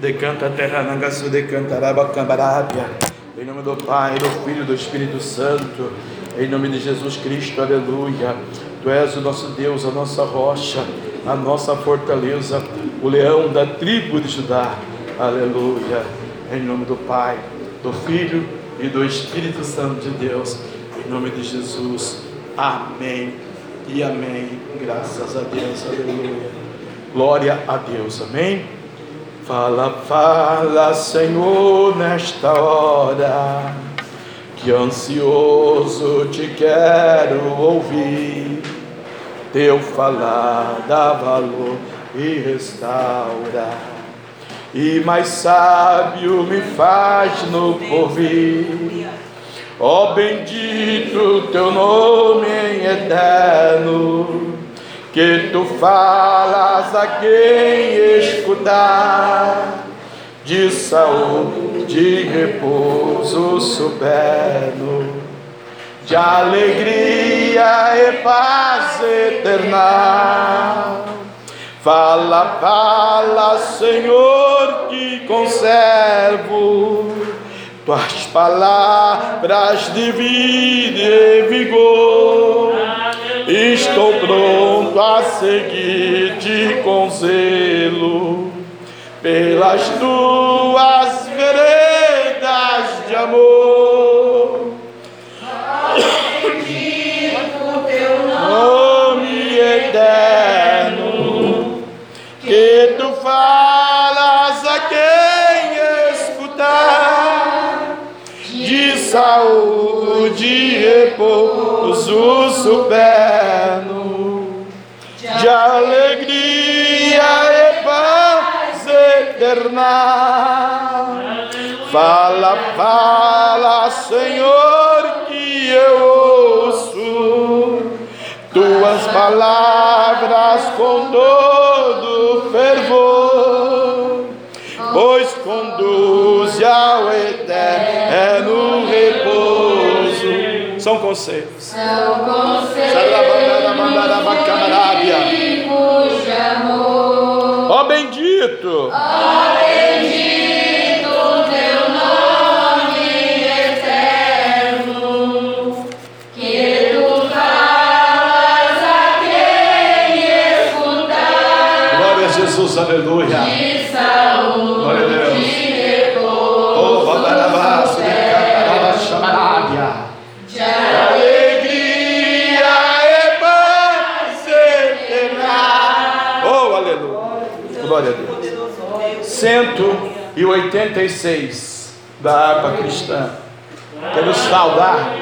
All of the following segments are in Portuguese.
Decanta terra nangasu, decanta rabacambarábia. Em nome do Pai, do Filho e do Espírito Santo. Em nome de Jesus Cristo, aleluia. Tu és o nosso Deus, a nossa rocha, a nossa fortaleza, o leão da tribo de Judá. Aleluia. Em nome do Pai, do Filho e do Espírito Santo de Deus. Em nome de Jesus. Amém e amém. Graças a Deus. Aleluia. Glória a Deus. Amém. Fala, fala, Senhor, nesta hora, que ansioso te quero ouvir. Teu falar dá valor e restaura, e mais sábio me faz no porvir. Ó oh, bendito teu nome eterno que tu falas a quem escutar, de saúde, de repouso soberano, de alegria e paz eterna. Fala, fala, Senhor, que conservo tuas palavras de vida e vigor Estou pronto a seguir-te com zelo pelas tuas veredas de amor. De saúde e repouso super de alegria e paz eterna. Fala, fala, Senhor, que eu ouço tuas palavras com todo fervor, pois conduz ao eterno. São conselhos. São conselhos. Ó bendito. Ó bendito 186 da harpa cristã. Quero saudar,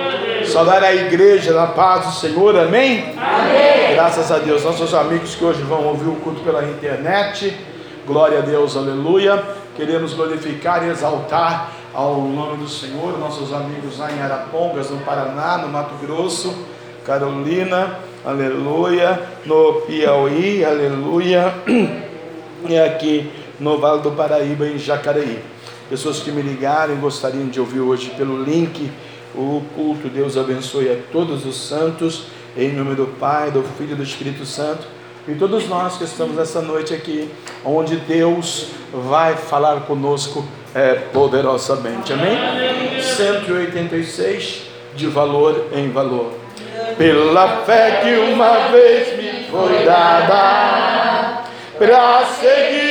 saudar a igreja na paz do Senhor, amém? Amém. Graças a Deus, nossos amigos que hoje vão ouvir o culto pela internet, glória a Deus, aleluia. Queremos glorificar e exaltar ao nome do Senhor, nossos amigos lá em Arapongas, no Paraná, no Mato Grosso, Carolina, aleluia, no Piauí, aleluia. e aqui no Vale do Paraíba, em Jacareí. Pessoas que me ligaram gostariam de ouvir hoje pelo link o culto. Deus abençoe a todos os santos, em nome do Pai, do Filho e do Espírito Santo. E todos nós que estamos essa noite aqui, onde Deus vai falar conosco é, poderosamente. Amém? 186 de valor em valor. Pela fé que uma vez me foi dada para seguir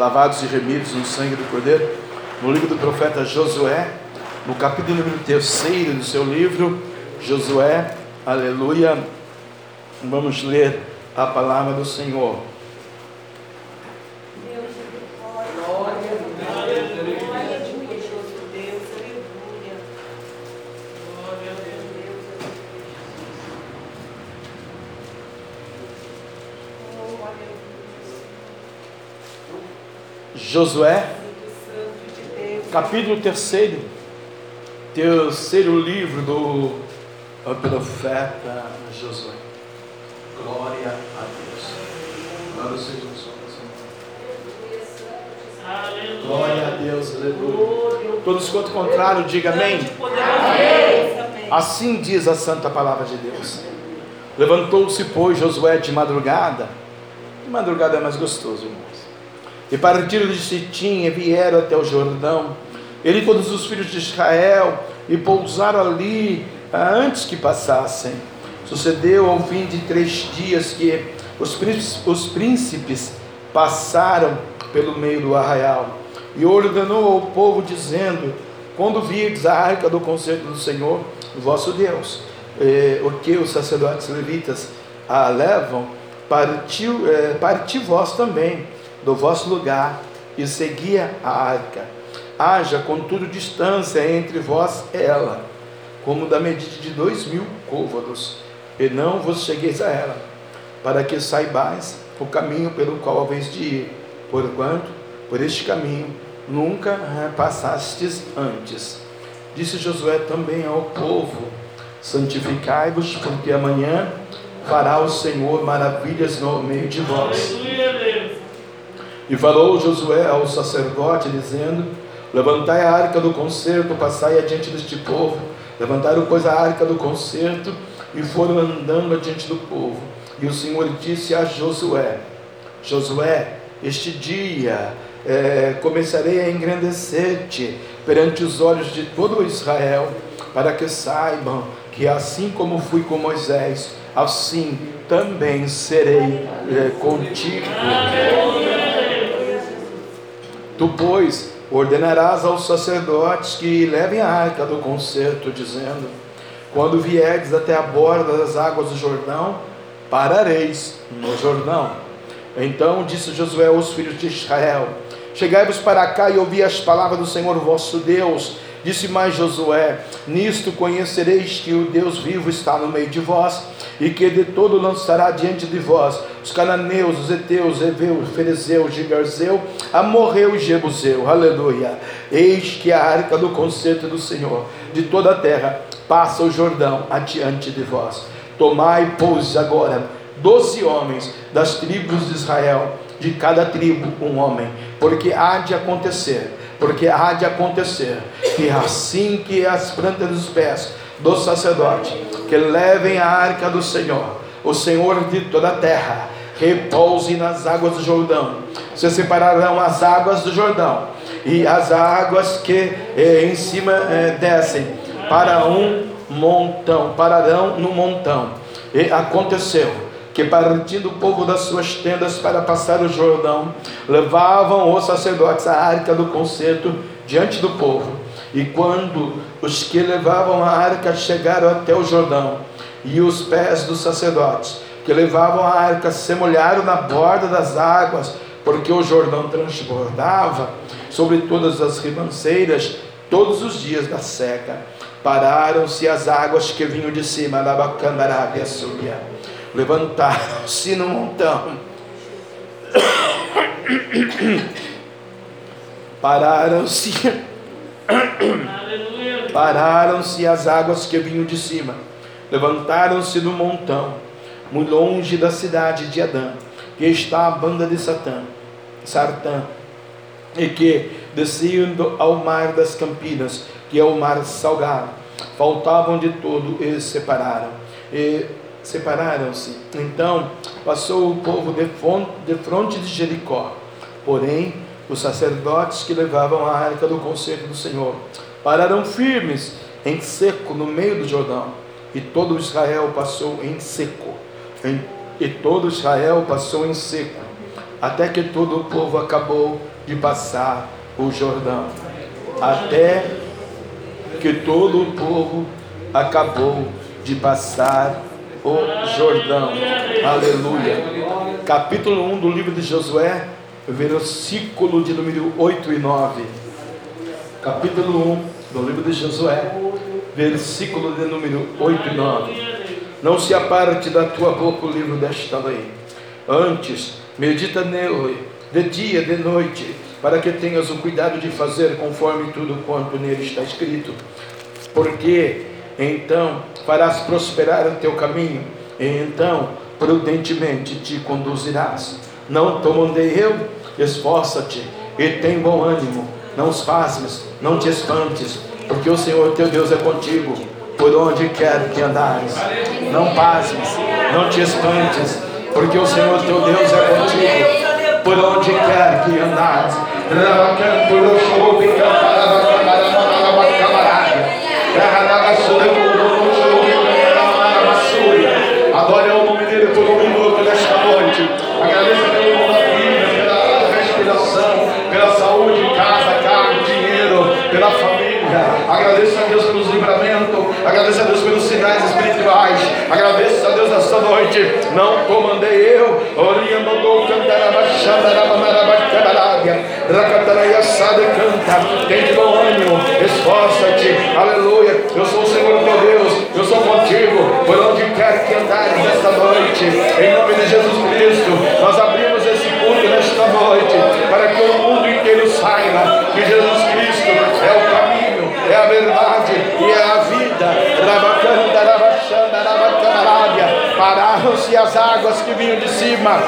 lavados e remidos no sangue do Cordeiro, no livro do profeta Josué, no capítulo número terceiro do seu livro, Josué, aleluia. Vamos ler a palavra do Senhor. Josué, capítulo terceiro, terceiro livro do profeta Josué. Glória a Deus. Glória seja o Senhor. Glória a Deus, aleluia. Todos quanto contrário, diga amém. Assim diz a santa palavra de Deus. Levantou-se, pois, Josué de madrugada. De madrugada é mais gostoso, irmãos e partiram de Sitim e vieram até o Jordão. Ele e todos os filhos de Israel e pousaram ali ah, antes que passassem. Sucedeu ao fim de três dias que os príncipes, os príncipes passaram pelo meio do arraial e ordenou ao povo, dizendo: Quando virdes a arca do concerto do Senhor, vosso Deus, eh, o que os sacerdotes levitas a levam, partiu, eh, parti vós também do vosso lugar e seguia a arca. Haja, contudo, distância entre vós e ela, como da medida de dois mil côvados, e não vos chegueis a ela, para que saibais o caminho pelo qual haveis de ir, porquanto por este caminho nunca passastes antes. Disse Josué também ao povo: Santificai-vos, porque amanhã fará o Senhor maravilhas no meio de vós. E falou Josué ao sacerdote, dizendo: Levantai a arca do concerto, passai adiante deste povo. Levantaram, pois, a arca do concerto e foram andando adiante do povo. E o Senhor disse a Josué: Josué, este dia é, começarei a engrandecer-te perante os olhos de todo Israel, para que saibam que assim como fui com Moisés, assim também serei é, contigo. Tu, pois, ordenarás aos sacerdotes que levem a arca do concerto, dizendo: Quando vierdes até a borda das águas do Jordão, parareis no Jordão. Então disse Josué aos filhos de Israel: Chegai-vos para cá e ouvi as palavras do Senhor vosso Deus. Disse mais Josué: Nisto conhecereis que o Deus vivo está no meio de vós, e que de todo lançará diante de vós os cananeus, os heteus, heveus, ferezeus, gigarzeu, amorreu e jebuseu. Aleluia. Eis que a arca do concerto do Senhor de toda a terra passa o Jordão adiante de vós. Tomai, pois, agora doze homens das tribos de Israel, de cada tribo um homem, porque há de acontecer, porque há de acontecer que assim que as plantas dos pés do sacerdote que levem a arca do Senhor o Senhor de toda a terra, repouse nas águas do Jordão. Se separarão as águas do Jordão e as águas que eh, em cima eh, descem para um montão, pararão no montão. E aconteceu que partindo o povo das suas tendas para passar o Jordão, levavam os sacerdotes a arca do concerto diante do povo. E quando os que levavam a arca chegaram até o Jordão, e os pés dos sacerdotes que levavam a arca se molharam na borda das águas, porque o Jordão transbordava sobre todas as ribanceiras todos os dias da seca. Pararam-se as águas que vinham de cima, Labacandarábia subia. Levantaram-se no montão. Pararam-se. Pararam-se as águas que vinham de cima levantaram-se do montão, muito longe da cidade de Adã, que está a banda de Satã, Sartã, e que desciam ao mar das Campinas, que é o mar salgado. Faltavam de todo e separaram. E separaram-se. Então passou o povo de, fronte de Jericó. Porém, os sacerdotes que levavam a arca do conselho do Senhor pararam firmes em seco no meio do Jordão e todo Israel passou em seco. e todo Israel passou em seco, até que todo o povo acabou de passar o Jordão. Até que todo o povo acabou de passar o Jordão. Aleluia. Capítulo 1 do livro de Josué, versículo de número 8 e 9. Capítulo 1 do livro de Josué, versículo de número 8 e 9. Não se aparte da tua boca o livro desta lei. Antes, medita nele, de dia, de noite, para que tenhas o cuidado de fazer conforme tudo quanto nele está escrito. Porque então farás prosperar o teu caminho, e então prudentemente te conduzirás. Não te eu, esforça-te e tem bom ânimo, não os pasmes, não te espantes, porque o Senhor teu Deus é contigo por onde quer que andares. Não pasmes, não te espantes, porque o Senhor teu Deus é contigo, por onde quer que andares. Não comandei eu. Oriando Racatarayassada canta. Tem de bom ânimo. Esforça-te. Aleluia. Eu sou o Senhor teu Deus. Eu sou contigo. Por onde quer que andares nesta noite. Em nome de Jesus Cristo. Nós abrimos esse culto nesta noite. Para que o mundo inteiro saiba que Jesus Cristo é o caminho, é a verdade e é a Pararam-se as águas que vinham de cima.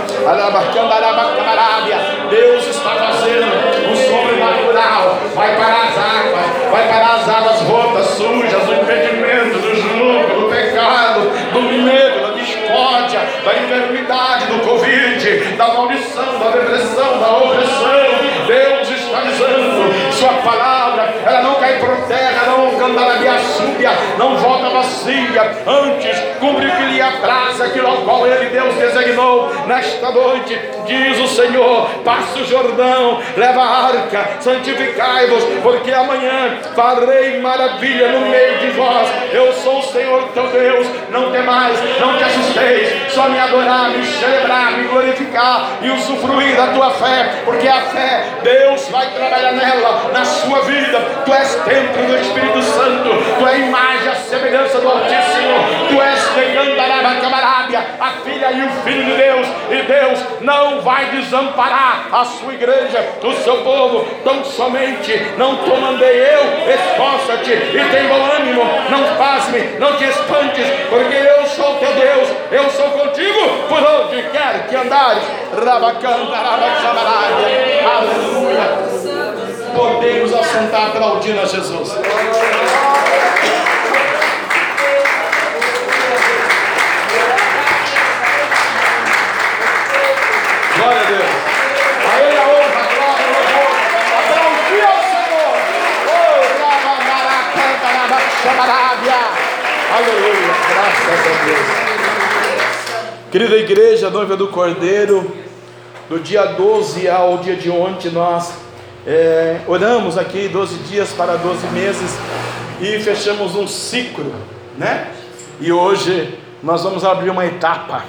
Deus está fazendo um sobrenatural. Vai parar as águas, vai parar as águas rotas, sujas, do impedimento, do jugo, do pecado, do medo, da discórdia, da enfermidade, do Covid, da maldição, da depressão, da opressão. Deus está dizendo, Sua palavra, ela não por terra, não cantarabia súbia, não volta vazia, antes cumpre o que lhe abraça, aquilo ao qual Ele, Deus, designou nesta noite. Diz o Senhor: passa o Jordão, leva a arca, santificai-vos, porque amanhã farei maravilha no meio de vós. Eu sou o Senhor teu Deus, não temais, não te assusteis, só me adorar, me celebrar, me glorificar e usufruir da tua fé, porque a fé, Deus vai trabalhar nela, na sua vida. Tu és templo do Espírito Santo, tu és imagem, a semelhança do Altíssimo, tu és a filha e o filho de Deus, e Deus não vai desamparar a sua igreja, o seu povo, tão somente não te mandei eu, esforça-te e tem bom ânimo, não pasme, não te espantes, porque eu sou teu Deus, eu sou contigo por onde quer que andares. Rabacanda, rabacabarábia, aleluia. Podemos assentar aplaudindo a Jesus. Glória a Deus. A Ele a honra, a glória, o louvor. Aplaudir ao Senhor. Oh, Rabamaracanta, Rabaxabarábia. Aleluia. Graças a Deus. Querida igreja, noiva do Cordeiro, do dia 12 ao dia de ontem, nós é, oramos aqui 12 dias para 12 meses e fechamos um ciclo, né? E hoje nós vamos abrir uma etapa.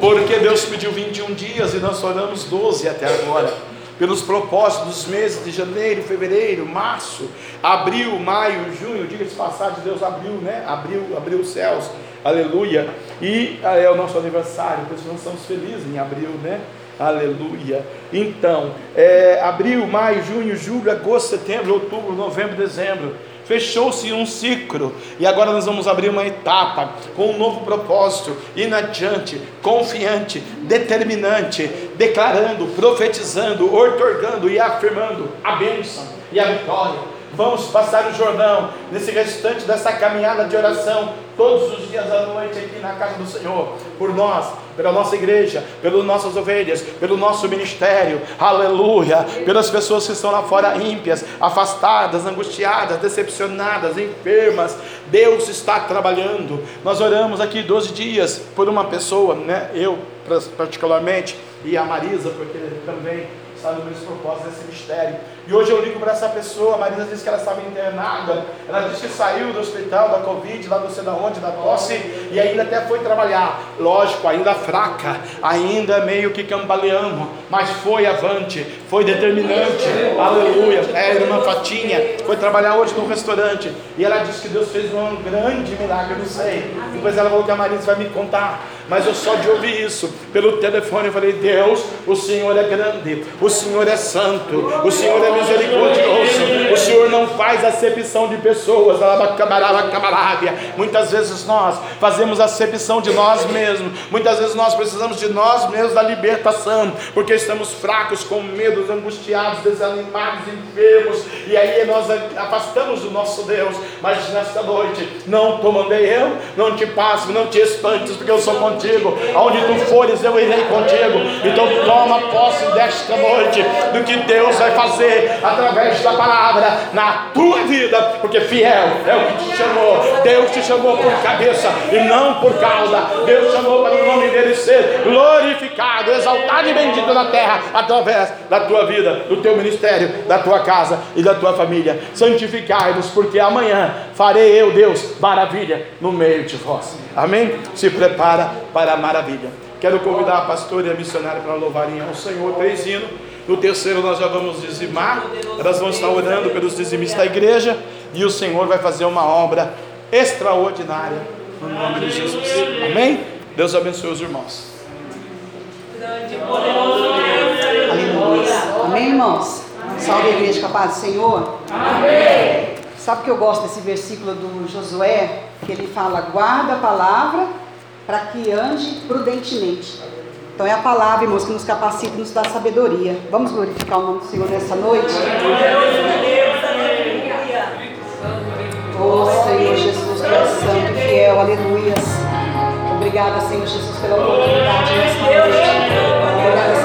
Porque Deus pediu 21 dias e nós oramos 12 até agora. Pelos propósitos dos meses de janeiro, fevereiro, março, abril, maio, junho, diga-se passagem, Deus abriu, né? Abriu, abriu os céus, aleluia. E é o nosso aniversário, por isso nós estamos felizes em abril, né? Aleluia. Então, é, abril, maio, junho, julho, agosto, setembro, outubro, novembro, dezembro. Fechou-se um ciclo e agora nós vamos abrir uma etapa com um novo propósito, inadiante, confiante, determinante, declarando, profetizando, otorgando e afirmando a bênção e a vitória vamos passar o Jordão nesse restante dessa caminhada de oração, todos os dias à noite aqui na casa do Senhor, por nós, pela nossa igreja, pelas nossas ovelhas, pelo nosso ministério, aleluia, pelas pessoas que estão lá fora ímpias, afastadas, angustiadas, decepcionadas, enfermas. Deus está trabalhando. Nós oramos aqui 12 dias por uma pessoa, né? Eu particularmente, e a Marisa, porque também está no mesmo propósito desse mistério. E hoje eu ligo para essa pessoa, a Marisa disse que ela estava internada, ela disse que saiu do hospital da Covid, lá não sei da onde, da tosse, e ainda até foi trabalhar. Lógico, ainda fraca, ainda meio que cambaleando, mas foi avante, foi determinante. Aleluia. É, irmã Fatinha foi trabalhar hoje no restaurante, e ela disse que Deus fez um grande milagre, eu não sei. Depois ela falou que a Marisa vai me contar, mas eu só de ouvir isso pelo telefone, eu falei: Deus, o Senhor é grande, o Senhor é santo, o Senhor é misericordioso. O Senhor não faz acepção de pessoas. Muitas vezes nós fazemos acepção de nós mesmos. Muitas vezes nós precisamos de nós mesmos da libertação, porque estamos fracos, com medo, angustiados, desanimados, enfermos. E aí nós afastamos do nosso Deus. Mas nesta noite, não te mandei eu, não te passo, não te espantes, porque eu sou contigo. Aonde tu fores, eu irei contigo. Então toma posse desta noite do que Deus vai fazer através da palavra na tua vida, porque fiel é o que te chamou. Deus te chamou por cabeça e não por cauda. Deus chamou para o nome dele ser glorificado, exaltado e bendito na terra através da tua vida, do teu ministério, da tua casa e da tua família. Santificai-vos, porque amanhã farei eu, Deus, maravilha no meio de vós. Amém? Se prepara para a maravilha. Quero convidar a pastora e a missionária para louvarem ao Senhor. Três hinos. No terceiro nós já vamos dizimar. Elas vão estar orando pelos dizimistas da igreja. E o Senhor vai fazer uma obra extraordinária no nome de Jesus. Amém? Deus abençoe os irmãos. Aleluia. Amém, irmãos? Salve a igreja com a paz do Senhor. Amém. Sabe que eu gosto desse versículo do Josué? Que ele fala: guarda a palavra para que ande prudentemente. Então é a palavra, irmãos, que nos capacita e nos dá sabedoria. Vamos glorificar o nome do Senhor nessa noite? Oh Senhor Jesus, tu és santo e fiel, aleluia. Obrigada, Senhor Jesus, pela oportunidade nesta noite. Obrigada,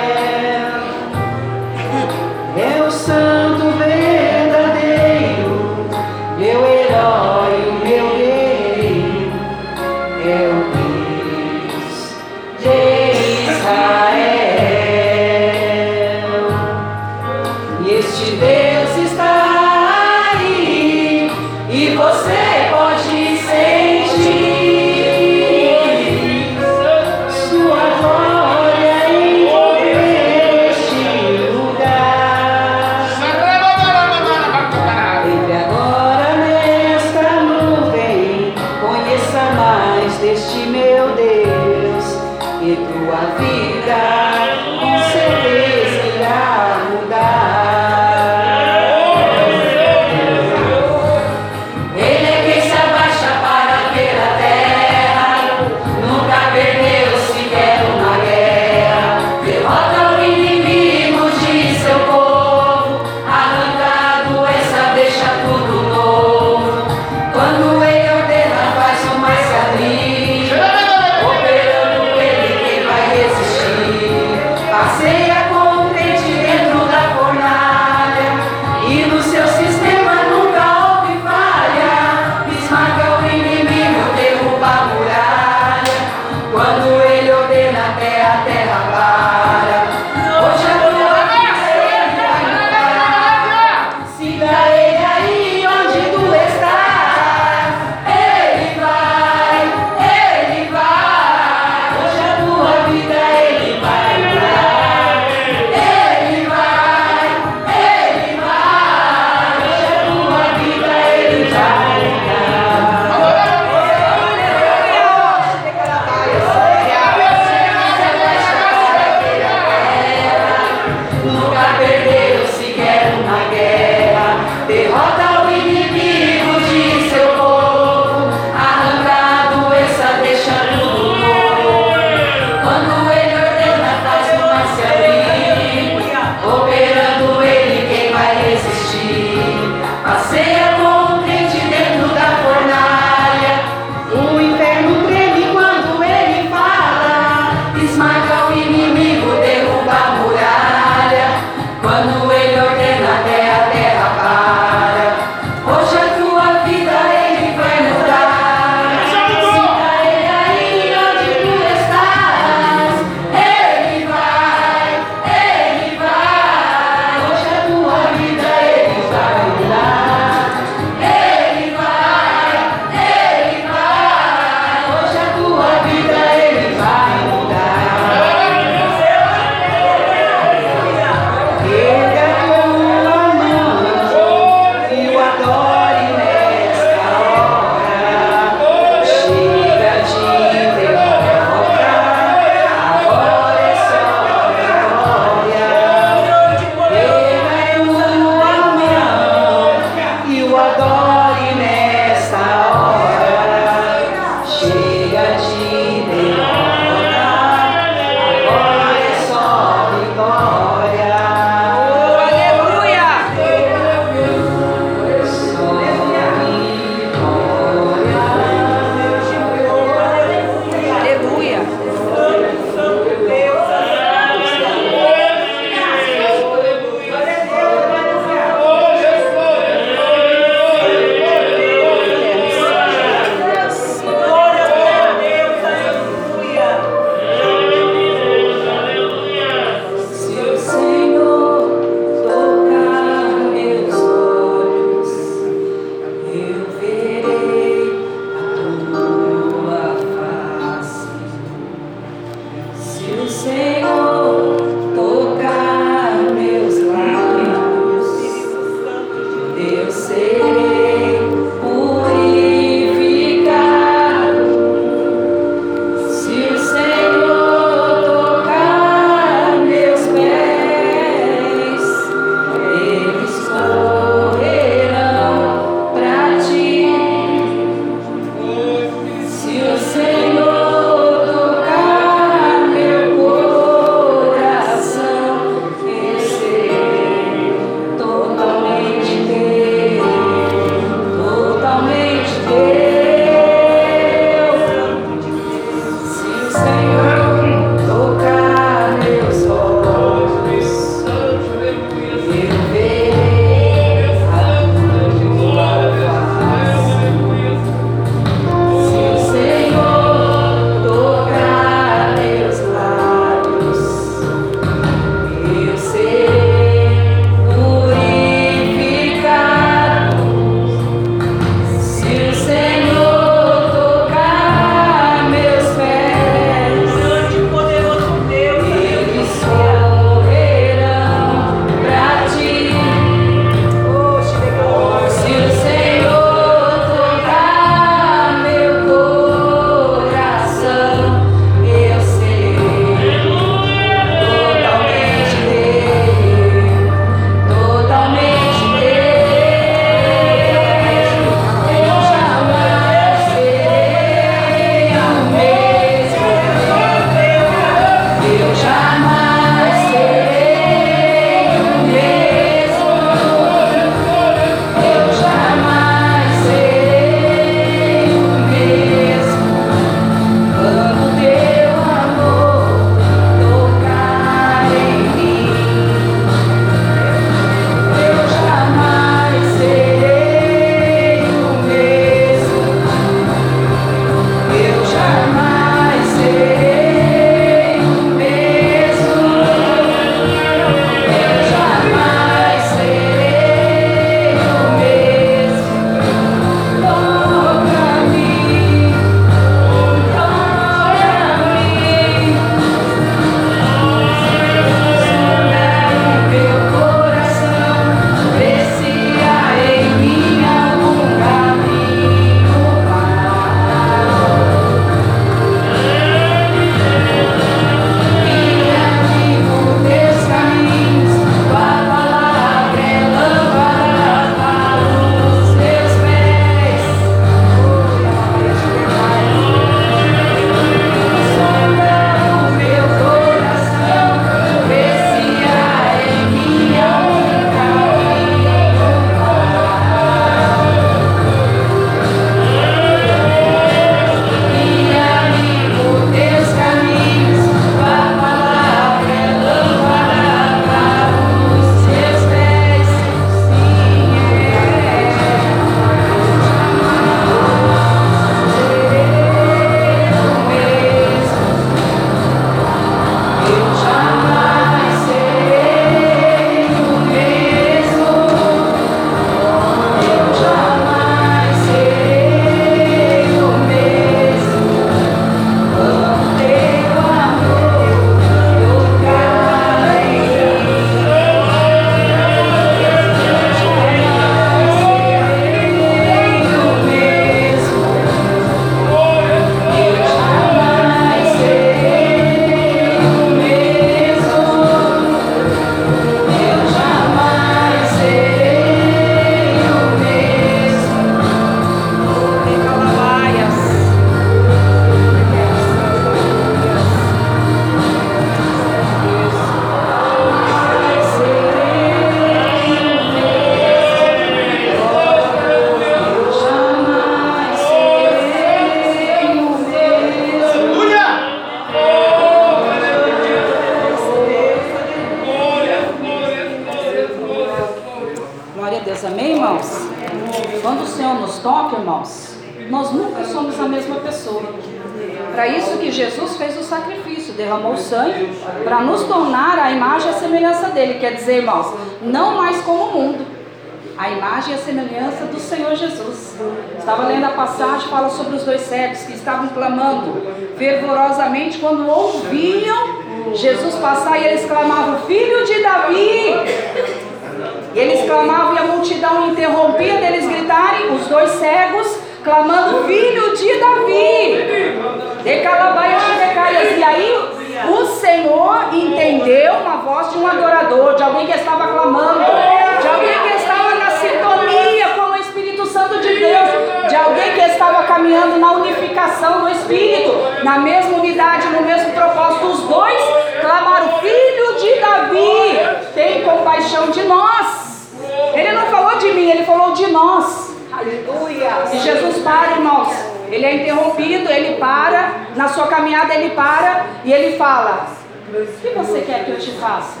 na mesma unidade, no mesmo propósito. Os dois clamaram: Filho de Davi, tem compaixão de nós. Ele não falou de mim, ele falou de nós. Aleluia. E Jesus para, irmãos. Ele é interrompido, ele para, na sua caminhada ele para e ele fala: O que você quer que eu te faça?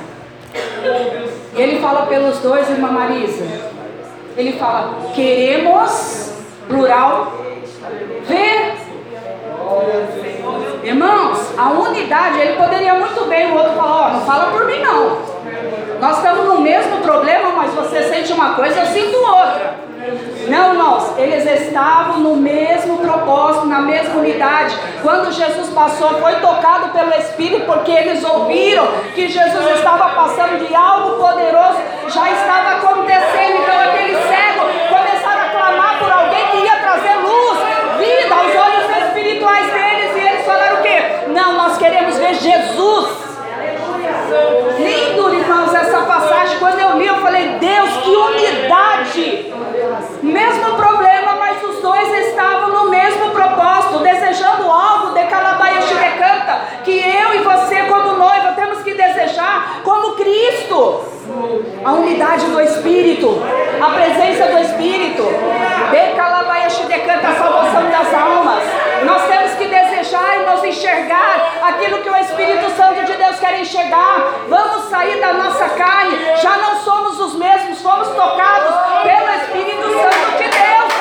E ele fala pelos dois, irmã Marisa. Ele fala: Queremos, plural, ver. Irmãos, a unidade, ele poderia muito bem o outro falar: oh, não fala por mim não. Nós estamos no mesmo problema, mas você sente uma coisa, eu sinto outra. Não, irmãos, eles estavam no mesmo propósito, na mesma unidade. Quando Jesus passou, foi tocado pelo Espírito, porque eles ouviram que Jesus estava passando de algo poderoso, já estava acontecendo. Então, aquele cego começaram a clamar por alguém que ia trazer luz, vida aos olhos espirituais deles, e eles falaram o quê? Não, nós queremos ver Jesus. Lindo, irmãos, essa passagem. Quando eu li, eu falei: Deus, que unidade! Mesmo problema, mas os dois estavam no mesmo propósito, desejando algo de Calabaia decanta, que eu e você, como noiva, temos que desejar como Cristo. A unidade do Espírito, a presença do Espírito, de Calabaia a salvação das almas. Nós temos que desejar e nos enxergar aquilo que o Espírito Santo de Deus quer enxergar. Vamos sair da nossa carne, já não somos os mesmos, fomos tocados pelo Espírito Santo de Deus.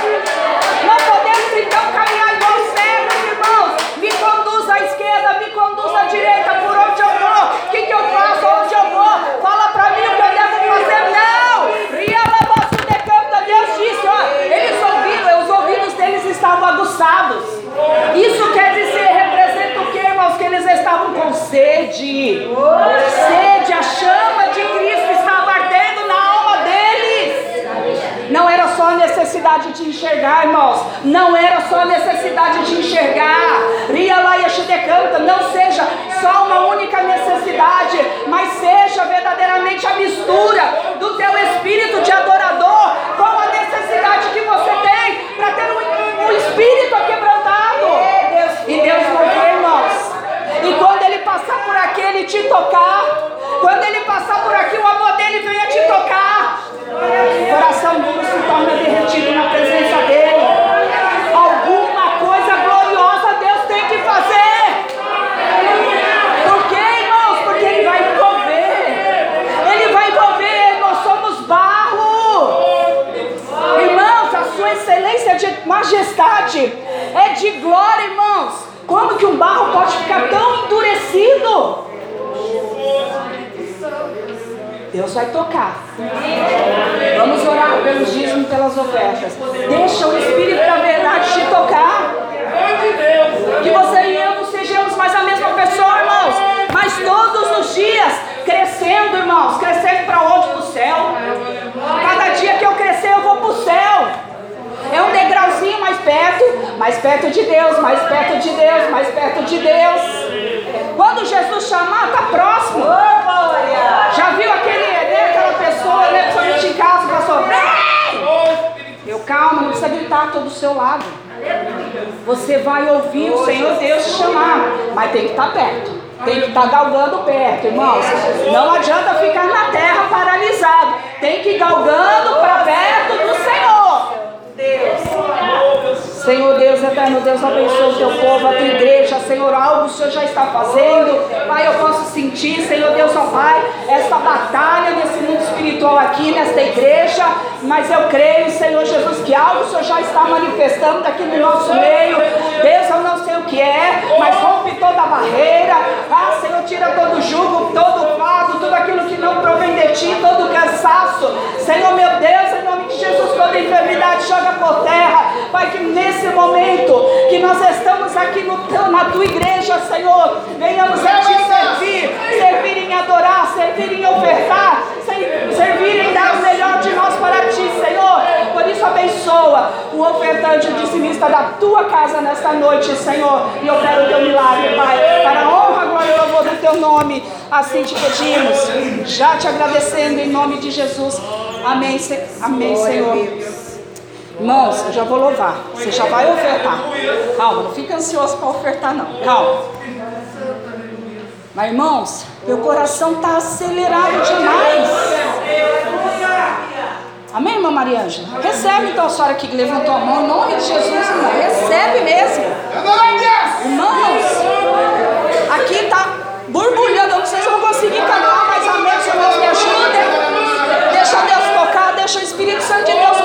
Não podemos então caminhar igual cegos, irmãos. Me conduz à esquerda, me conduz à direita, por onde eu vou, o que, que eu faço, onde eu vou. Fala para mim o que eu devo fazer. Não! Rialabaço decanta, Deus disse, ó, eles ouviram, os ouvidos deles estavam aguçados. Isso quer dizer, representa o que, irmãos? Que eles estavam com sede. A chama de Cristo estava ardendo na alma deles. Não era só a necessidade de enxergar, irmãos. Não era só a necessidade de enxergar. Ria lá e canta. Não seja só uma única necessidade, mas seja verdadeiramente a mistura do teu espírito de adorador com a necessidade que você tem para ter um, um espírito quebrantado. E Deus não vê, irmãos. E quando Ele passar por aqui, Ele te tocar. Quando Ele passar por aqui, o amor dele venha te tocar. O coração duro se torna derretido na presença dEle. Alguma coisa gloriosa Deus tem que fazer. Por quê, irmãos? Porque Ele vai envolver. Ele vai envolver. Nós somos barro. Irmãos, a sua excelência de majestade é de glória, irmãos. Como que um barro pode ficar tão endurecido? Deus vai tocar. Vamos orar pelos dízimos e pelas ofertas. Deixa o Espírito da verdade te tocar. Que você e eu não sejamos mais a mesma pessoa, irmãos. Mas todos os dias crescendo, irmãos. Crescendo para onde? Para o céu. Cada dia que eu crescer, eu vou para o céu. É um degrauzinho mais perto, mais perto de Deus, mais perto de Deus, mais perto de Deus. Quando Jesus chamar, está próximo. Já viu aquele, né, aquela pessoa, né, principalmente em casa, pastor? Eu calma, não precisa gritar todo do seu lado. Você vai ouvir o Senhor Deus te chamar, mas tem que estar perto. Tem que estar galgando perto, irmãos. Não adianta ficar na terra paralisado. Tem que ir galgando para perto do Senhor. Senhor Deus, eterno Deus, abençoe o teu povo, a tua igreja, Senhor, algo o Senhor já está fazendo. Pai, eu posso sentir, Senhor Deus, ó Pai, esta batalha nesse mundo espiritual aqui nesta igreja, mas eu creio, Senhor Jesus, que algo o Senhor já está manifestando aqui no nosso meio. Deus, eu não sei o que é, mas rompe toda a barreira. Ah, Senhor, tira todo o jugo, todo o fardo, tudo aquilo que não provém de ti, todo cansaço. Senhor, meu Deus, em nome de Jesus, toda enfermidade joga por terra. Pai, que nesse momento que nós estamos aqui no, na tua igreja, Senhor, venhamos a te servir, servir em adorar, servir em ofertar, servir em dar o melhor de nós para ti, Senhor. Por isso, abençoa o ofertante, o dizimista da tua casa nesta noite, Senhor. E eu quero o teu milagre, Pai, para a honra, glória e louvor do teu nome. Assim te pedimos, já te agradecendo em nome de Jesus. Amém, Amém Senhor. Irmãos, eu já vou louvar. Você já vai ofertar. Calma, não fica ansioso para ofertar, não. Calma. Mas, irmãos, meu coração está acelerado demais. Amém, irmã Maria Ângela? Recebe então a senhora que levantou a mão em nome de Jesus, irmão. Recebe mesmo. Irmãos, aqui está borbulhando. Eu não sei se eu vou conseguir cantar, mas amém. Deus me ajuda. Deixa Deus tocar, deixa o Espírito Santo de Deus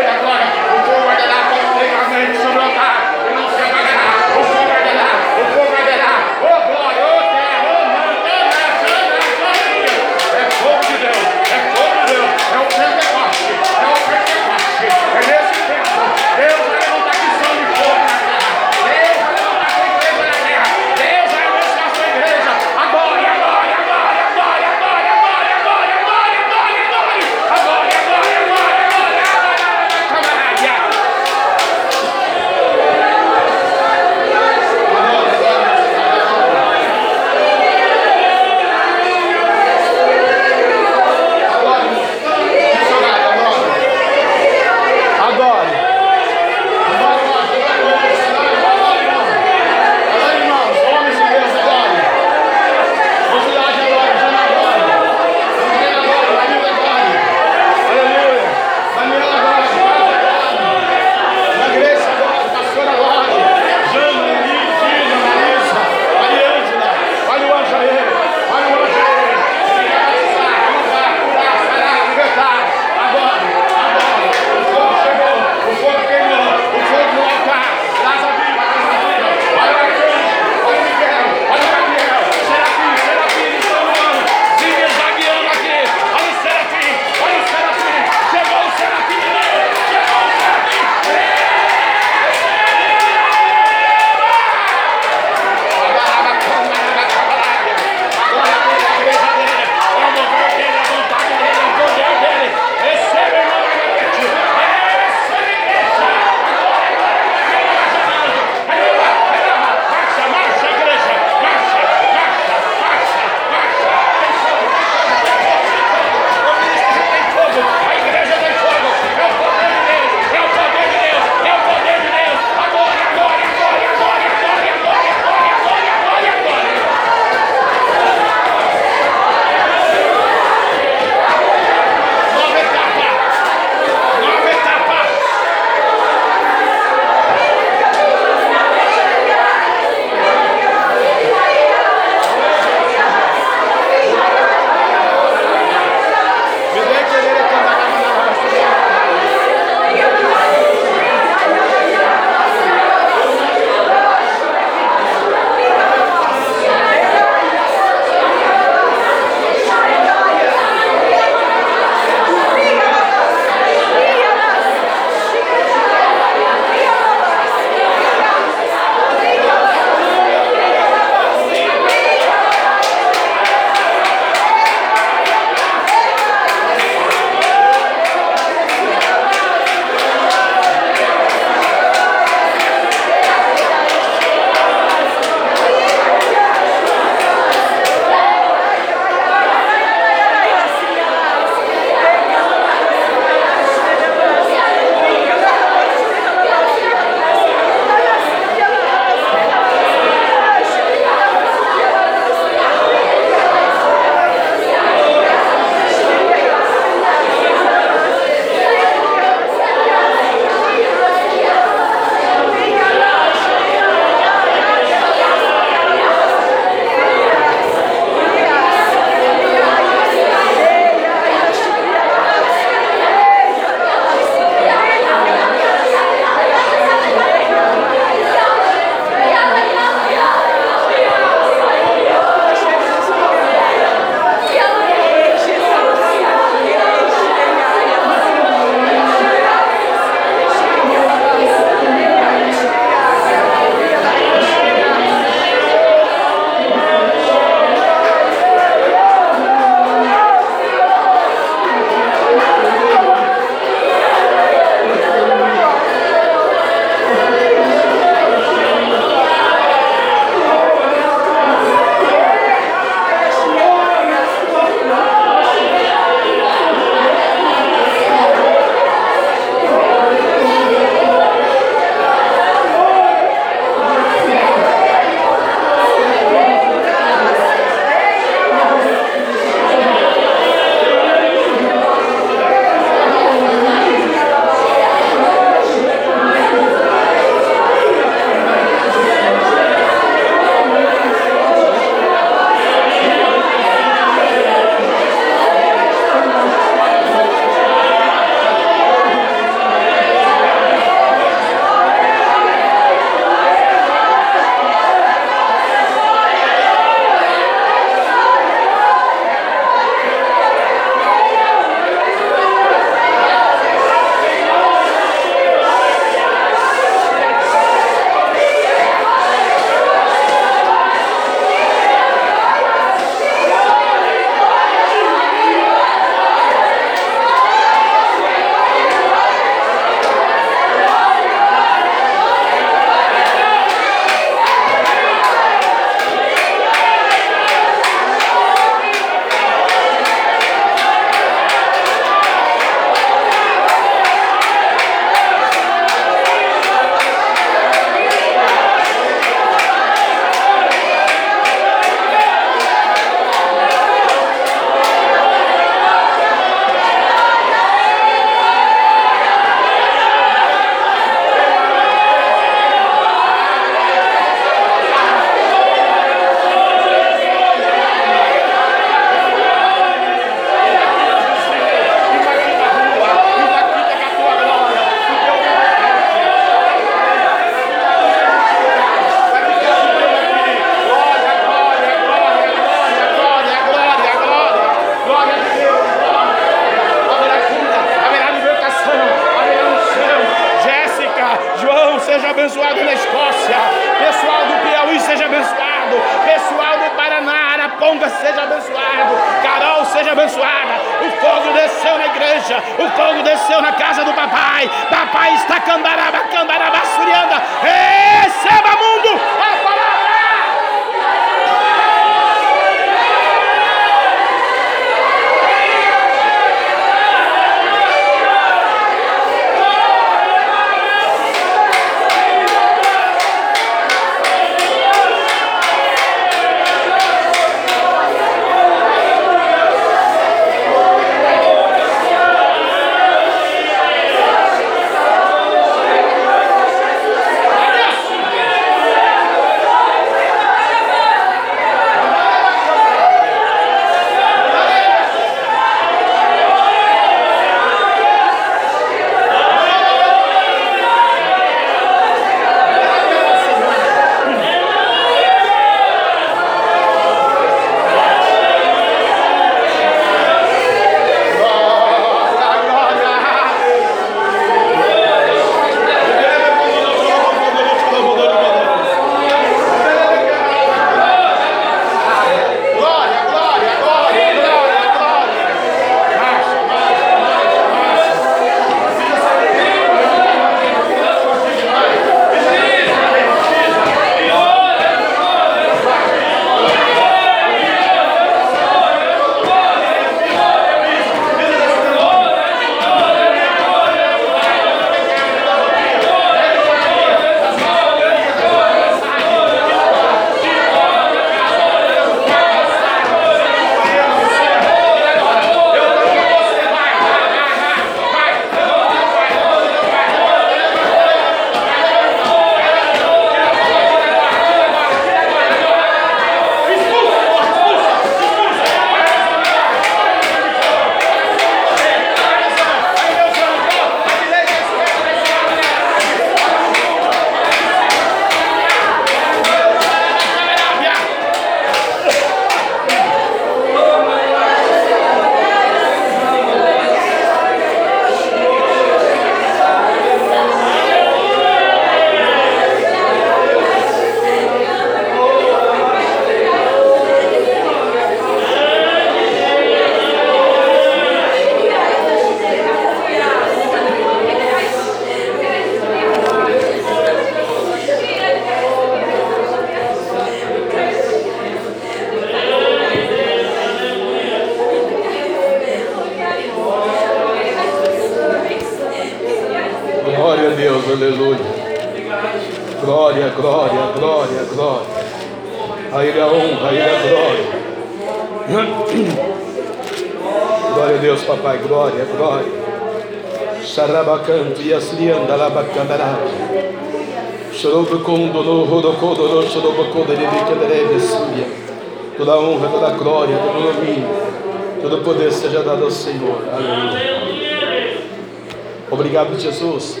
Jesus,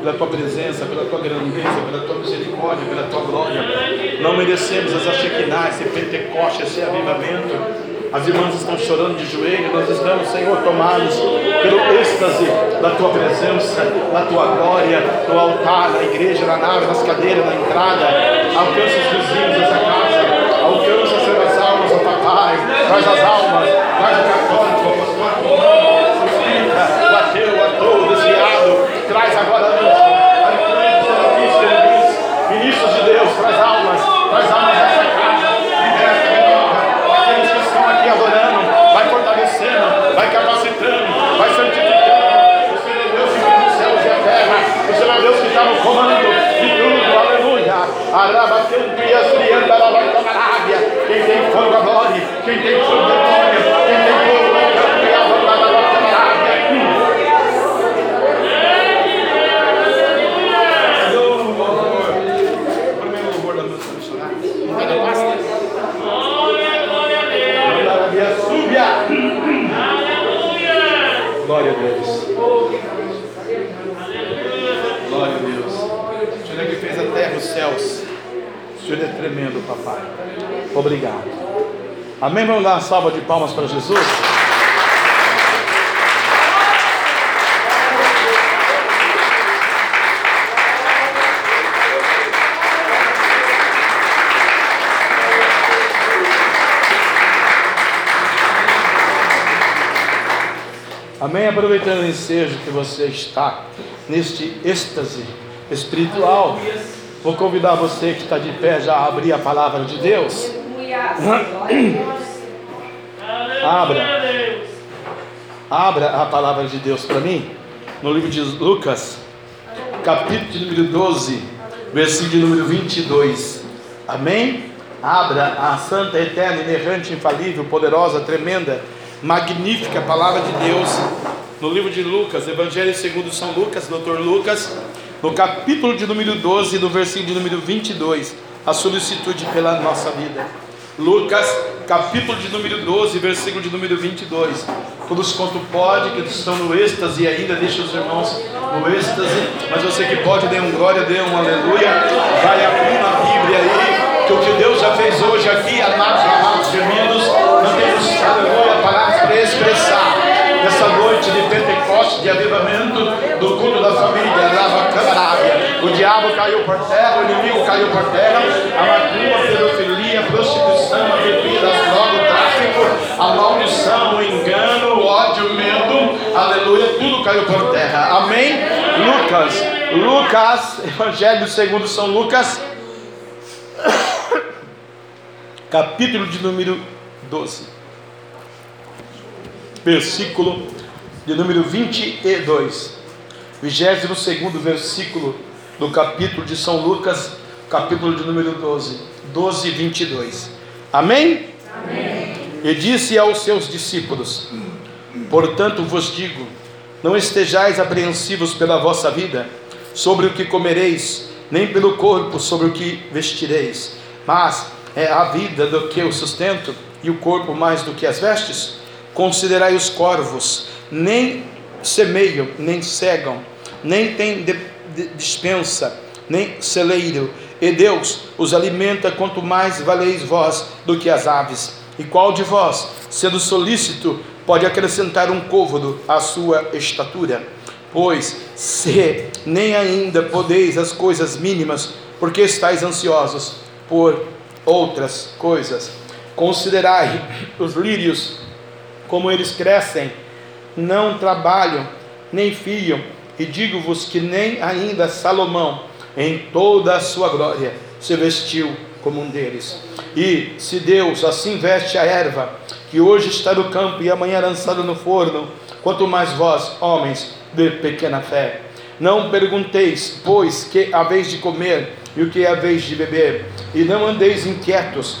pela tua presença, pela tua grandeza, pela tua misericórdia, pela tua glória. Não merecemos as achequinais, esse pentecoste, esse avivamento. As irmãs estão chorando de joelho, nós estamos, Senhor, tomados pelo êxtase da tua presença, da tua glória, no altar, na igreja, na nave, nas cadeiras, na entrada. Alcança os Amém? Vamos dar uma salva de palmas para Jesus? Amém? Aproveitando o ensejo que você está neste êxtase espiritual, vou convidar você que está de pé já a abrir a palavra de Deus. Abra. Abra a palavra de Deus para mim, no livro de Lucas, capítulo número 12, versículo número 22. Amém? Abra a santa, eterna, inerrante, infalível, poderosa, tremenda, magnífica palavra de Deus no livro de Lucas, Evangelho segundo São Lucas, doutor Lucas, no capítulo de número 12, no versículo de número 22, a solicitude pela nossa vida. Lucas, capítulo de número 12, versículo de número 22. Todos quanto pode, que estão no êxtase ainda, deixa os irmãos no êxtase, mas você que pode, dê um glória, dê um aleluia, vai abrindo a Bíblia aí, que o que Deus já fez hoje aqui, amados, amados, gemidos, não temos, aleluia, palavras para expressar nessa noite de Pentecostes, de avivamento do culto da família, lava camarária. O diabo caiu por terra, o inimigo caiu por terra, a macumba, pedofilia, a prostituição, a bebida, a o tráfico, a maldição, o engano, o ódio, o medo, aleluia, tudo caiu por terra. Amém? Lucas, Lucas, Evangelho segundo São Lucas, capítulo de número 12, versículo de número 22, 22 versículo do capítulo de São Lucas, capítulo de número 12, 12 e 22. Amém? Amém? E disse aos seus discípulos: Portanto vos digo, não estejais apreensivos pela vossa vida, sobre o que comereis, nem pelo corpo sobre o que vestireis, mas é a vida do que o sustento, e o corpo mais do que as vestes? Considerai os corvos, nem semeiam, nem cegam, nem têm dispensa, nem celeiro, e Deus os alimenta, quanto mais valeis vós do que as aves. E qual de vós, sendo solícito, pode acrescentar um côvado à sua estatura? Pois, se nem ainda podeis as coisas mínimas, porque estáis ansiosos por outras coisas. Considerai os lírios, como eles crescem, não trabalham, nem fiam, e digo-vos que nem ainda Salomão, em toda a sua glória, se vestiu como um deles. E se Deus assim veste a erva, que hoje está no campo e amanhã lançada no forno, quanto mais vós, homens de pequena fé. Não pergunteis, pois, que haveis de comer e o que haveis de beber, e não andeis inquietos,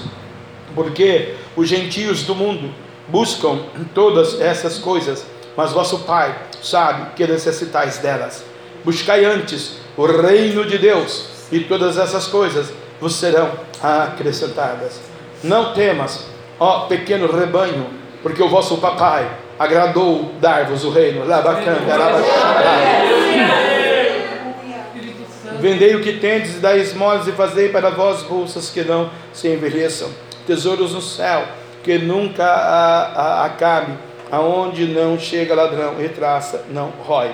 porque os gentios do mundo buscam todas essas coisas, mas vosso Pai sabe que necessitais delas. Buscai antes o reino de Deus, e todas essas coisas vos serão acrescentadas. Não temas, ó pequeno rebanho, porque o vosso papai agradou dar-vos o reino. Labacanga, Vendei o que tendes e dai esmolas e fazei para vós bolsas que não se envelheçam, tesouros no céu, que nunca a, a, acabe, aonde não chega ladrão e traça não rói.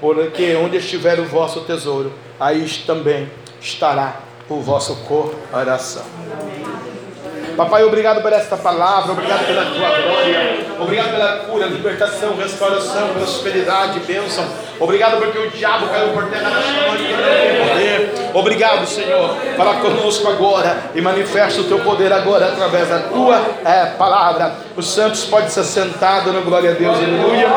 Porque onde estiver o vosso tesouro, aí também estará o vosso coração. Papai, obrigado por esta palavra, obrigado pela tua glória, obrigado pela cura, libertação, restauração, prosperidade, bênção. Obrigado porque o diabo caiu por terra ele não tem poder. Obrigado, Senhor. Fala conosco agora e manifesta o teu poder agora através da tua é, palavra. Os santos podem ser sentados no glória a Deus, aleluia.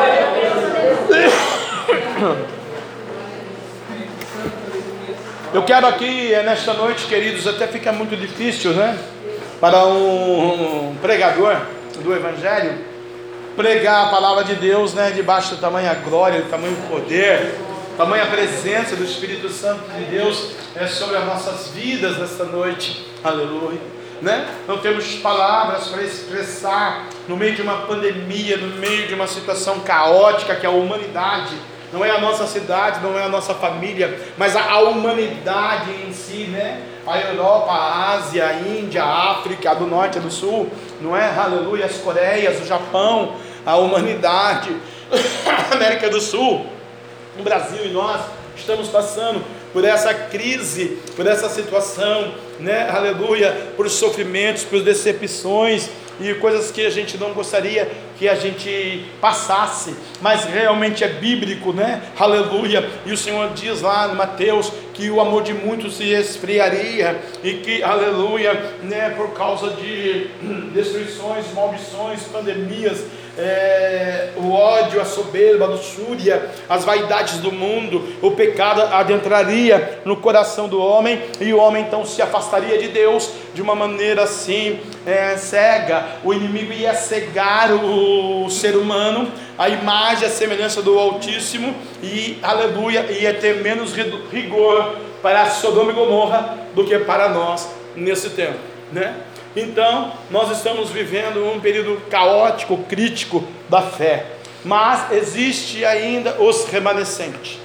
Eu quero aqui, é, nesta noite, queridos, até fica muito difícil, né? Para um pregador do Evangelho pregar a palavra de Deus, né? Debaixo da tamanha glória, do tamanho poder, tamanha presença do Espírito Santo de Deus é sobre as nossas vidas nesta noite, aleluia. Né? Não temos palavras para expressar no meio de uma pandemia, no meio de uma situação caótica que a humanidade não é a nossa cidade, não é a nossa família, mas a, a humanidade em si, né? A Europa, a Ásia, a Índia, a África, a do Norte, a do Sul, não é? Aleluia, as Coreias, o Japão, a humanidade, a América do Sul, o Brasil e nós estamos passando por essa crise, por essa situação, né? Aleluia, por sofrimentos, por decepções, e coisas que a gente não gostaria que a gente passasse, mas realmente é bíblico, né? Aleluia. E o Senhor diz lá no Mateus que o amor de muitos se esfriaria e que, aleluia, né, por causa de destruições, maldições, pandemias, é, o ódio, a soberba, a luxúria, as vaidades do mundo, o pecado adentraria no coração do homem e o homem então se afastaria de Deus de uma maneira assim é, cega. O inimigo ia cegar o, ser humano, a imagem, a semelhança do Altíssimo e, aleluia, ia ter menos rigor para Sodoma e Gomorra do que para nós nesse tempo, né? Então, nós estamos vivendo um período caótico, crítico da fé, mas existe ainda os remanescentes.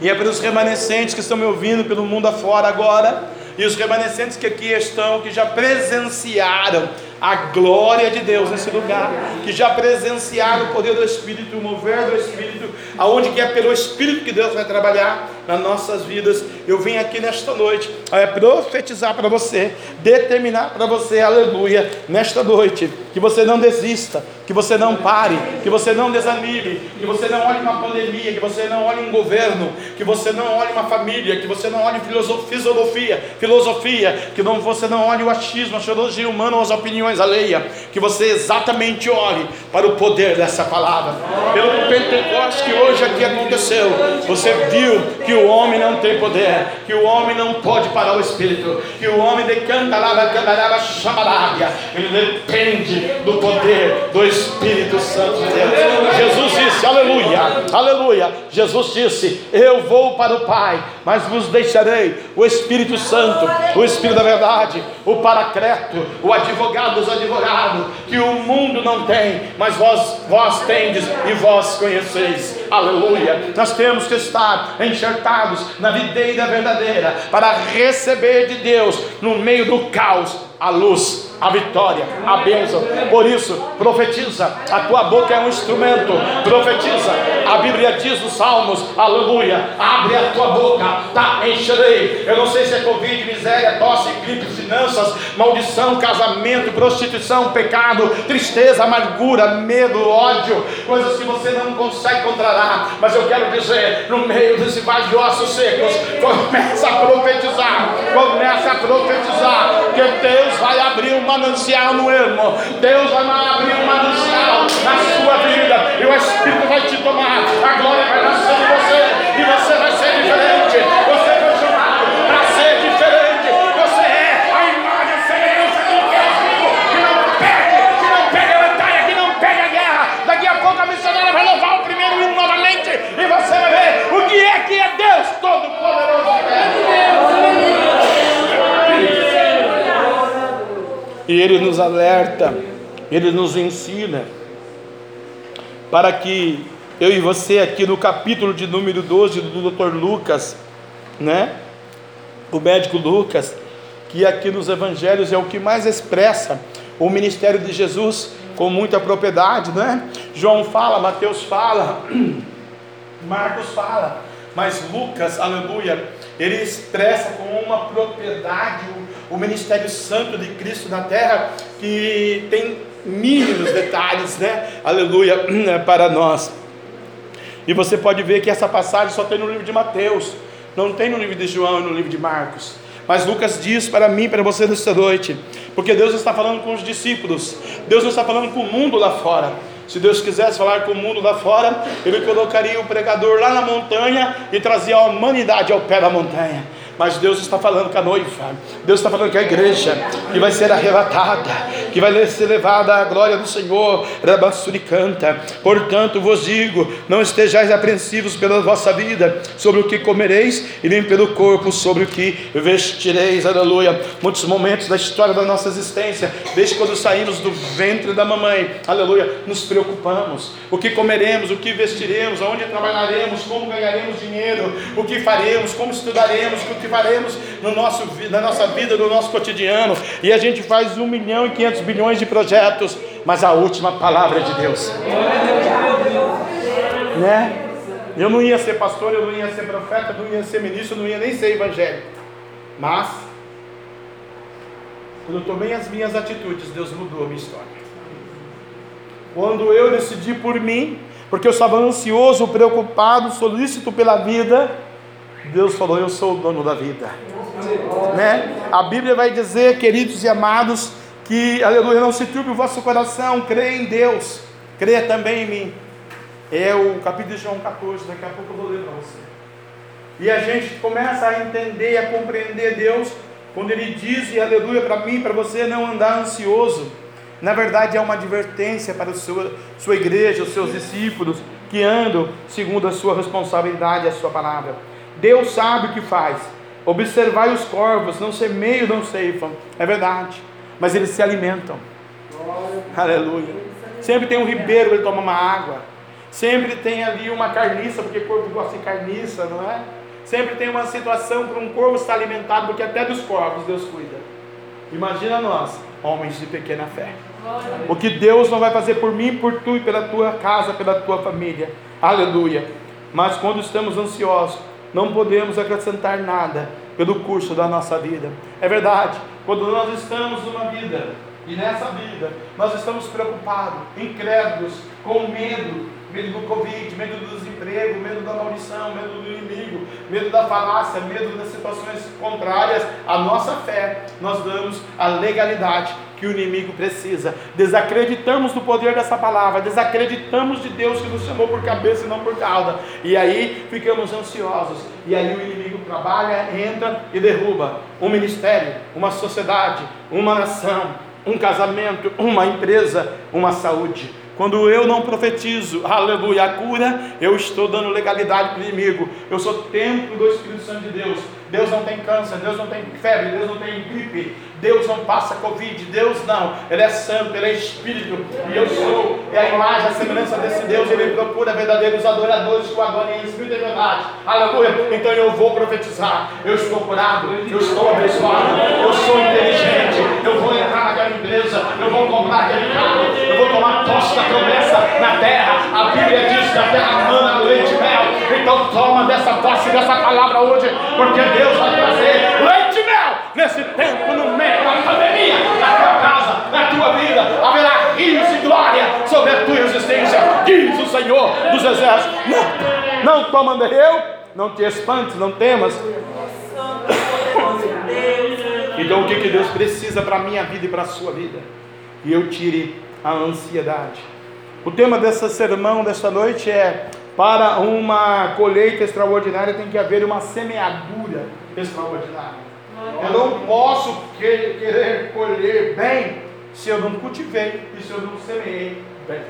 E é para os remanescentes que estão me ouvindo pelo mundo afora agora, e os remanescentes que aqui estão, que já presenciaram a glória de Deus nesse lugar, que já presenciaram o poder do Espírito, o mover do Espírito, aonde que é pelo Espírito que Deus vai trabalhar nas nossas vidas. Eu vim aqui nesta noite é, profetizar para você, determinar para você, aleluia, nesta noite, que você não desista, que você não pare, que você não desanime, que você não olhe uma pandemia, que você não olhe um governo, que você não olhe uma família, que você não olhe filosofia, filosofia, que não, você não olhe o achismo, a teologia humana ou as opiniões alheias, que você exatamente olhe para o poder dessa palavra. Pelo Pentecoste que hoje aqui aconteceu, você viu que o homem não tem poder, que o homem não pode parar o espírito, que o homem decanta lá, cantarava ele depende do poder do Espírito Santo de Deus. Jesus disse, aleluia, aleluia. Jesus disse: Eu vou para o Pai, mas vos deixarei o Espírito Santo, o Espírito da verdade, o Paracreto, o advogado dos advogados, que o mundo não tem, mas vós, vós tendes e vós conheceis. Aleluia. Nós temos que estar enxertados na videira verdadeira para receber de Deus no meio do caos a luz a vitória, a bênção. Por isso, profetiza. A tua boca é um instrumento. Profetiza. A Bíblia diz nos Salmos, aleluia. Abre a tua boca, tá? Encherei. Eu não sei se é Covid, miséria, tosse, gripe, finanças, maldição, casamento, prostituição, pecado, tristeza, amargura, medo, ódio, coisas que você não consegue controlar. Mas eu quero dizer, no meio desse vale de ossos secos, começa a profetizar. Começa a profetizar que Deus vai abrir uma manancial no ermo. Deus vai abrir um manancial na sua vida. E o Espírito vai te tomar. A glória vai E ele nos alerta, ele nos ensina, para que eu e você, aqui no capítulo de número 12 do Dr. Lucas, né? O médico Lucas, que aqui nos evangelhos é o que mais expressa o ministério de Jesus com muita propriedade, né? João fala, Mateus fala, Marcos fala, mas Lucas, aleluia, ele expressa com uma propriedade o, o ministério santo de Cristo na terra, que tem mínimos detalhes, né? Aleluia, para nós. E você pode ver que essa passagem só tem no livro de Mateus, não tem no livro de João e no livro de Marcos. Mas Lucas diz para mim, para você nesta noite, porque Deus está falando com os discípulos, Deus não está falando com o mundo lá fora. Se Deus quisesse falar com o mundo lá fora, Ele colocaria o pregador lá na montanha e trazia a humanidade ao pé da montanha. Mas Deus está falando com a noiva, Deus está falando com a igreja, que vai ser arrebatada, que vai ser levada à glória do Senhor. canta. Portanto, vos digo: não estejais apreensivos pela vossa vida, sobre o que comereis, e nem pelo corpo, sobre o que vestireis. Aleluia. Muitos momentos da história da nossa existência, desde quando saímos do ventre da mamãe, aleluia, nos preocupamos: o que comeremos, o que vestiremos, aonde trabalharemos, como ganharemos dinheiro, o que faremos, como estudaremos, o que faremos no nosso, na nossa vida, no nosso cotidiano, e a gente faz um milhão e quinhentos bilhões de projetos, mas a última palavra é de Deus. Né? Eu não ia ser pastor, eu não ia ser profeta, eu não ia ser ministro, eu não ia nem ser evangélico. Mas Quando eu tomei as minhas atitudes, Deus mudou a minha história. Quando eu decidi por mim, porque eu estava ansioso, preocupado, solícito pela vida, Deus falou: Eu sou o dono da vida. Né? A Bíblia vai dizer, queridos e amados, que, aleluia, não se turbe o vosso coração, crê em Deus, crê também em mim. É o capítulo de João 14, daqui a pouco eu vou ler para você. E a gente começa a entender e a compreender Deus quando Ele diz, e aleluia, para mim, para você não andar ansioso. Na verdade, é uma advertência para a sua, sua igreja, os seus discípulos, que andam segundo a sua responsabilidade, a sua palavra. Deus sabe o que faz. Observai os corvos, não semeiam, não ceifam. É verdade. Mas eles se alimentam. Aleluia. Sempre tem um ribeiro, ele toma uma água. Sempre tem ali uma carniça, porque corvo gosta de carniça, não é? Sempre tem uma situação para um corvo estar alimentado, porque até dos corvos Deus cuida. Imagina nós, homens de pequena fé. O que Deus não vai fazer por mim, por tu e pela tua casa, pela tua família. Aleluia. Mas quando estamos ansiosos, não podemos acrescentar nada pelo curso da nossa vida. É verdade, quando nós estamos numa vida, e nessa vida, nós estamos preocupados, incrédulos, com medo, medo do Covid, medo do desemprego, medo da maldição, medo do inimigo, medo da falácia, medo das situações contrárias à nossa fé, nós damos a legalidade que o inimigo precisa. Desacreditamos do poder dessa palavra, desacreditamos de Deus que nos chamou por cabeça e não por cauda. E aí ficamos ansiosos. E aí o inimigo trabalha, entra e derruba um ministério, uma sociedade, uma nação, um casamento, uma empresa, uma saúde. Quando eu não profetizo, aleluia, a cura, eu estou dando legalidade para o inimigo. Eu sou templo do Espírito Santo de Deus. Deus não tem câncer, Deus não tem febre, Deus não tem gripe, Deus não passa Covid, Deus não, Ele é santo, Ele é Espírito, e eu sou, é a imagem, a semelhança desse Deus, Ele procura verdadeiros adoradores que o adorem em Espírito e verdade, aleluia, então eu vou profetizar, eu estou curado, eu estou abençoado, eu sou inteligente, eu vou entrar naquela empresa, eu vou comprar aquele carro, eu vou tomar posse da promessa na terra, a Bíblia diz que a terra mana leite e mel, então toma dessa posse, dessa palavra hoje, porque Deus vai trazer leite nesse tempo, no meio da pandemia, na tua casa, na tua vida, haverá rios de glória sobre a tua existência, diz o Senhor dos Exércitos. Não, não toma eu, não te espantes, não temas. Então o que, que Deus precisa para a minha vida e para a sua vida? Que eu tire a ansiedade. O tema dessa sermão desta noite é para uma colheita extraordinária tem que haver uma semeadura extraordinária. Eu não posso querer colher bem se eu não cultivei e se eu não semeei bem.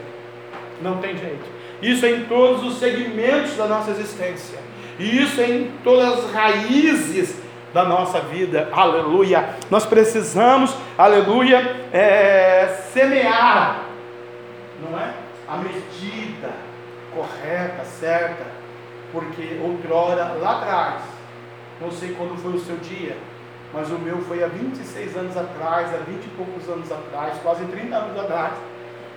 Não tem jeito. Isso é em todos os segmentos da nossa existência. E isso é em todas as raízes da nossa vida. Aleluia. Nós precisamos, aleluia, é, semear, não é? A medida correta, certa, porque outrora, lá atrás, não sei quando foi o seu dia, mas o meu foi há 26 anos atrás, há 20 e poucos anos atrás, quase 30 anos atrás,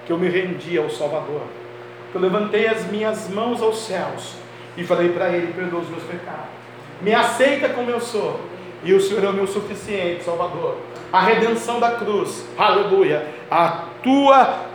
que eu me rendi ao Salvador. Eu levantei as minhas mãos aos céus e falei para Ele: perdoa os meus pecados, me aceita como eu sou, e o Senhor é o meu suficiente, Salvador. A redenção da cruz, aleluia, a tua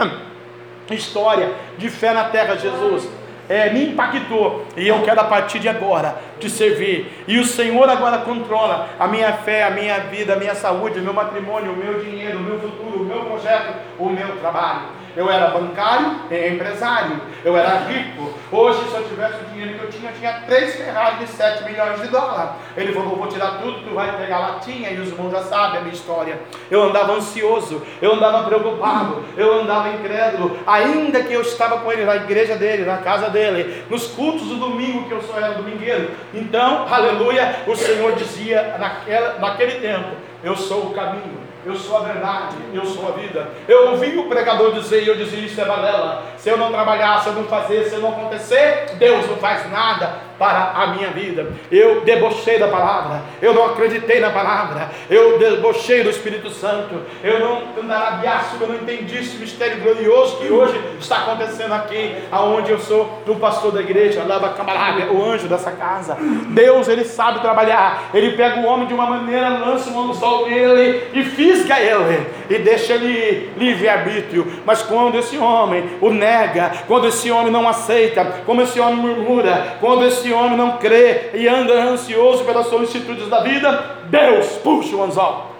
história de fé na terra, Jesus é, me impactou e eu quero a partir de agora te servir. E o Senhor agora controla a minha fé, a minha vida, a minha saúde, o meu matrimônio, o meu dinheiro, o meu futuro, o meu projeto, o meu trabalho. Eu era bancário e empresário. Eu era rico. Hoje, se eu tivesse o dinheiro que eu tinha, eu tinha três Ferrari de 7 milhões de dólares. Ele falou: vou tirar tudo, tu vai pegar latinha. E os irmãos já sabem a minha história. Eu andava ansioso, eu andava preocupado, eu andava incrédulo. Ainda que eu estava com ele na igreja dele, na casa dele, nos cultos do domingo, que eu só era domingueiro. Então, aleluia, o Senhor dizia naquela, naquele tempo: Eu sou o caminho eu sou a verdade, eu sou a vida. Eu ouvi o pregador dizer e eu dizia: Isso é balela. Se eu não trabalhar, se eu não fazer, se eu não acontecer, Deus não faz nada. Para a minha vida. Eu debochei da palavra, eu não acreditei na palavra, eu debochei do Espírito Santo, eu não andarabiaço, eu não entendi esse mistério glorioso que hoje está acontecendo aqui, aonde eu sou o pastor da igreja, lava camarada, o anjo dessa casa. Deus, ele sabe trabalhar, ele pega o homem de uma maneira, lança um anzol nele e fisga ele, e deixa ele livre-arbítrio. Mas quando esse homem o nega, quando esse homem não aceita, quando esse homem murmura, quando esse homem não crê e anda ansioso pelas solicitudes da vida, Deus puxa o anzol.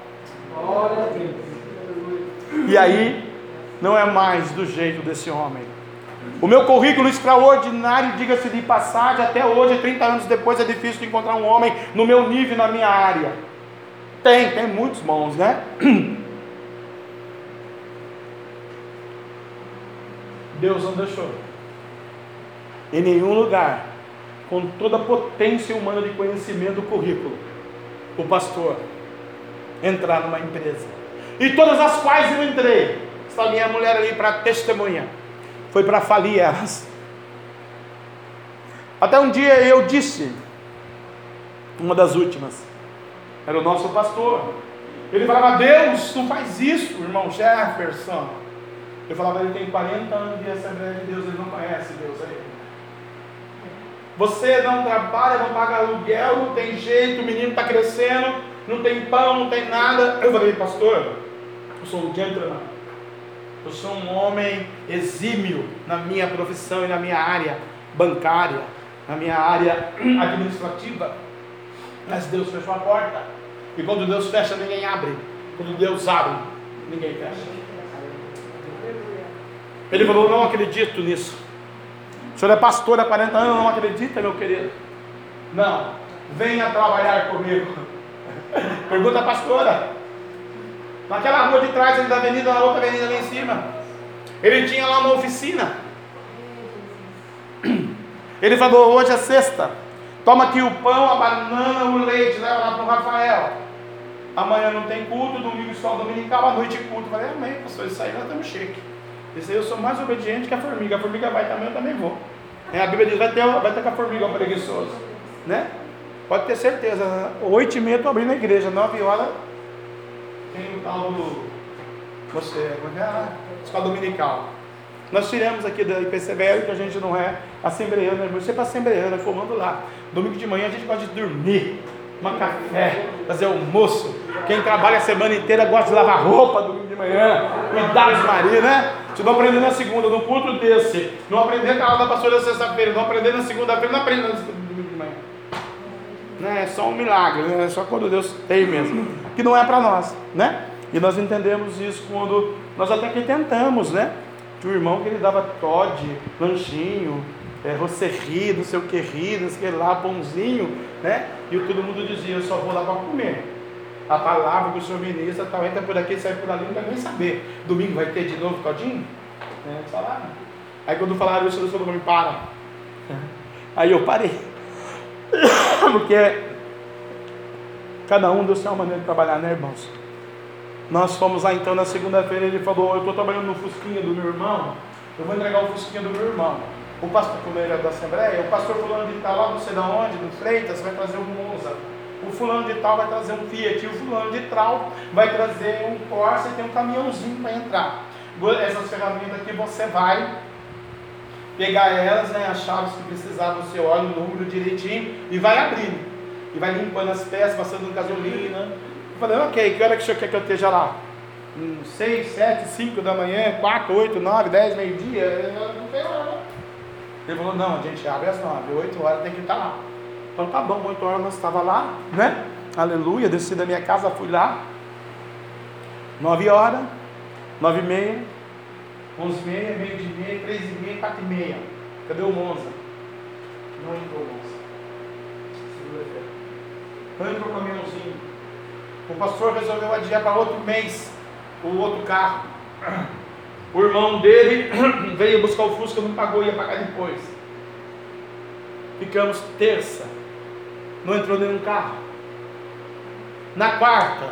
E aí não é mais do jeito desse homem. O meu currículo extraordinário, diga-se de passagem, até hoje, 30 anos depois, é difícil de encontrar um homem no meu nível, na minha área. Tem, tem muitos bons, né? Deus não deixou. Em nenhum lugar, com toda a potência humana de conhecimento do currículo, o pastor entrar numa empresa. E todas as quais eu entrei, está minha mulher ali para testemunha, foi para falir elas. Até um dia eu disse, uma das últimas, era o nosso pastor. Ele falava: Deus, não faz isso, irmão Jefferson. Eu falava, ele tem 40 anos de Assembleia de Deus, ele não conhece Deus aí. Você não trabalha, não paga aluguel, não tem jeito, o menino está crescendo, não tem pão, não tem nada. Eu falei, pastor, eu sou um gentleman. Eu sou um homem exímio na minha profissão e na minha área bancária, na minha área administrativa. Mas Deus fechou a porta. E quando Deus fecha, ninguém abre. Quando Deus abre, ninguém fecha. Ele falou: Não acredito nisso. O senhor é pastor há 40 anos, não acredita, meu querido? Não, venha trabalhar comigo. Pergunta a pastora. Naquela rua de trás ali da avenida, na outra avenida lá em cima. Ele tinha lá uma oficina. Ele falou: Hoje é sexta. Toma aqui o pão, a banana, o leite, leva lá para o Rafael. Amanhã não tem culto, domingo só dominical, à noite culto. Eu falei, amém, pastor, isso aí nós estamos chique. Esse aí eu sou mais obediente que a formiga. A formiga vai também, eu também vou. É, a Bíblia diz, vai ter, vai ter com a formiga o preguiçoso. Né? Pode ter certeza. Oito e meia estou abrindo a igreja, nove horas tem o tal do. Você, é? Ah, escola dominical. Nós tiramos aqui da IPCBL que a gente não é assembleana, você é para assembleana, formando lá. Domingo de manhã a gente gosta de dormir, tomar café, fazer almoço. Quem trabalha a semana inteira gosta de lavar roupa domingo de manhã, cuidar dos maridos, né? Se não aprender na segunda, no culto desse, não aprender com a aula da pastora sexta-feira, não aprender na segunda-feira, não aprende no domingo de manhã. Não é só um milagre, né? é só quando Deus tem mesmo. Que não é para nós, né? E nós entendemos isso quando nós até que tentamos, né? Que o irmão que ele dava Todd, lanchinho, é, rocerri, não sei o que ri, não sei o que lá, pãozinho, né? E todo mundo dizia, eu só vou lá para comer a palavra que o senhor ministra, tal, entra por aqui, sai por ali, não quer nem saber. Domingo vai ter de novo codinho? É, falaram. Aí quando falaram isso, o senhor me para. Aí eu parei. Porque cada um deu sua maneira de trabalhar, né, irmãos? Nós fomos lá então na segunda-feira, ele falou, eu estou trabalhando no Fusquinha do meu irmão, eu vou entregar o Fusquinha do meu irmão. O pastor, como é da Assembleia, o pastor fulano de tal, lá não sei de onde, do Freitas, vai trazer um Monza o fulano de tal vai trazer um Fiat, o fulano de tal vai trazer um Corsa e tem um caminhãozinho para entrar. Essas ferramentas aqui você vai pegar elas, né, as chaves que precisar, você olha o número direitinho e vai abrindo. E vai limpando as peças, passando gasolina. Eu falei, ok, que hora que o senhor quer que eu esteja lá? 6, 7, 5 da manhã, 4, 8, 9, 10, meio-dia? Não tem hora. Ele falou, não, a gente abre às 9, 8 horas tem que estar lá. Então tá bom, 8 horas nós estava lá, né? Aleluia, desci da minha casa, fui lá. 9 horas, 9 e meia, 11 e meia, meio de meia, 3 e meia, 4 e meia. Cadê o Monza? Não entrou o Monza. Segunda-feira. Entrou o caminhãozinho. O pastor resolveu adiar para outro mês o outro carro. O irmão dele veio buscar o Fusca, não pagou, ia pagar depois. Ficamos terça, não entrou nenhum carro. Na quarta,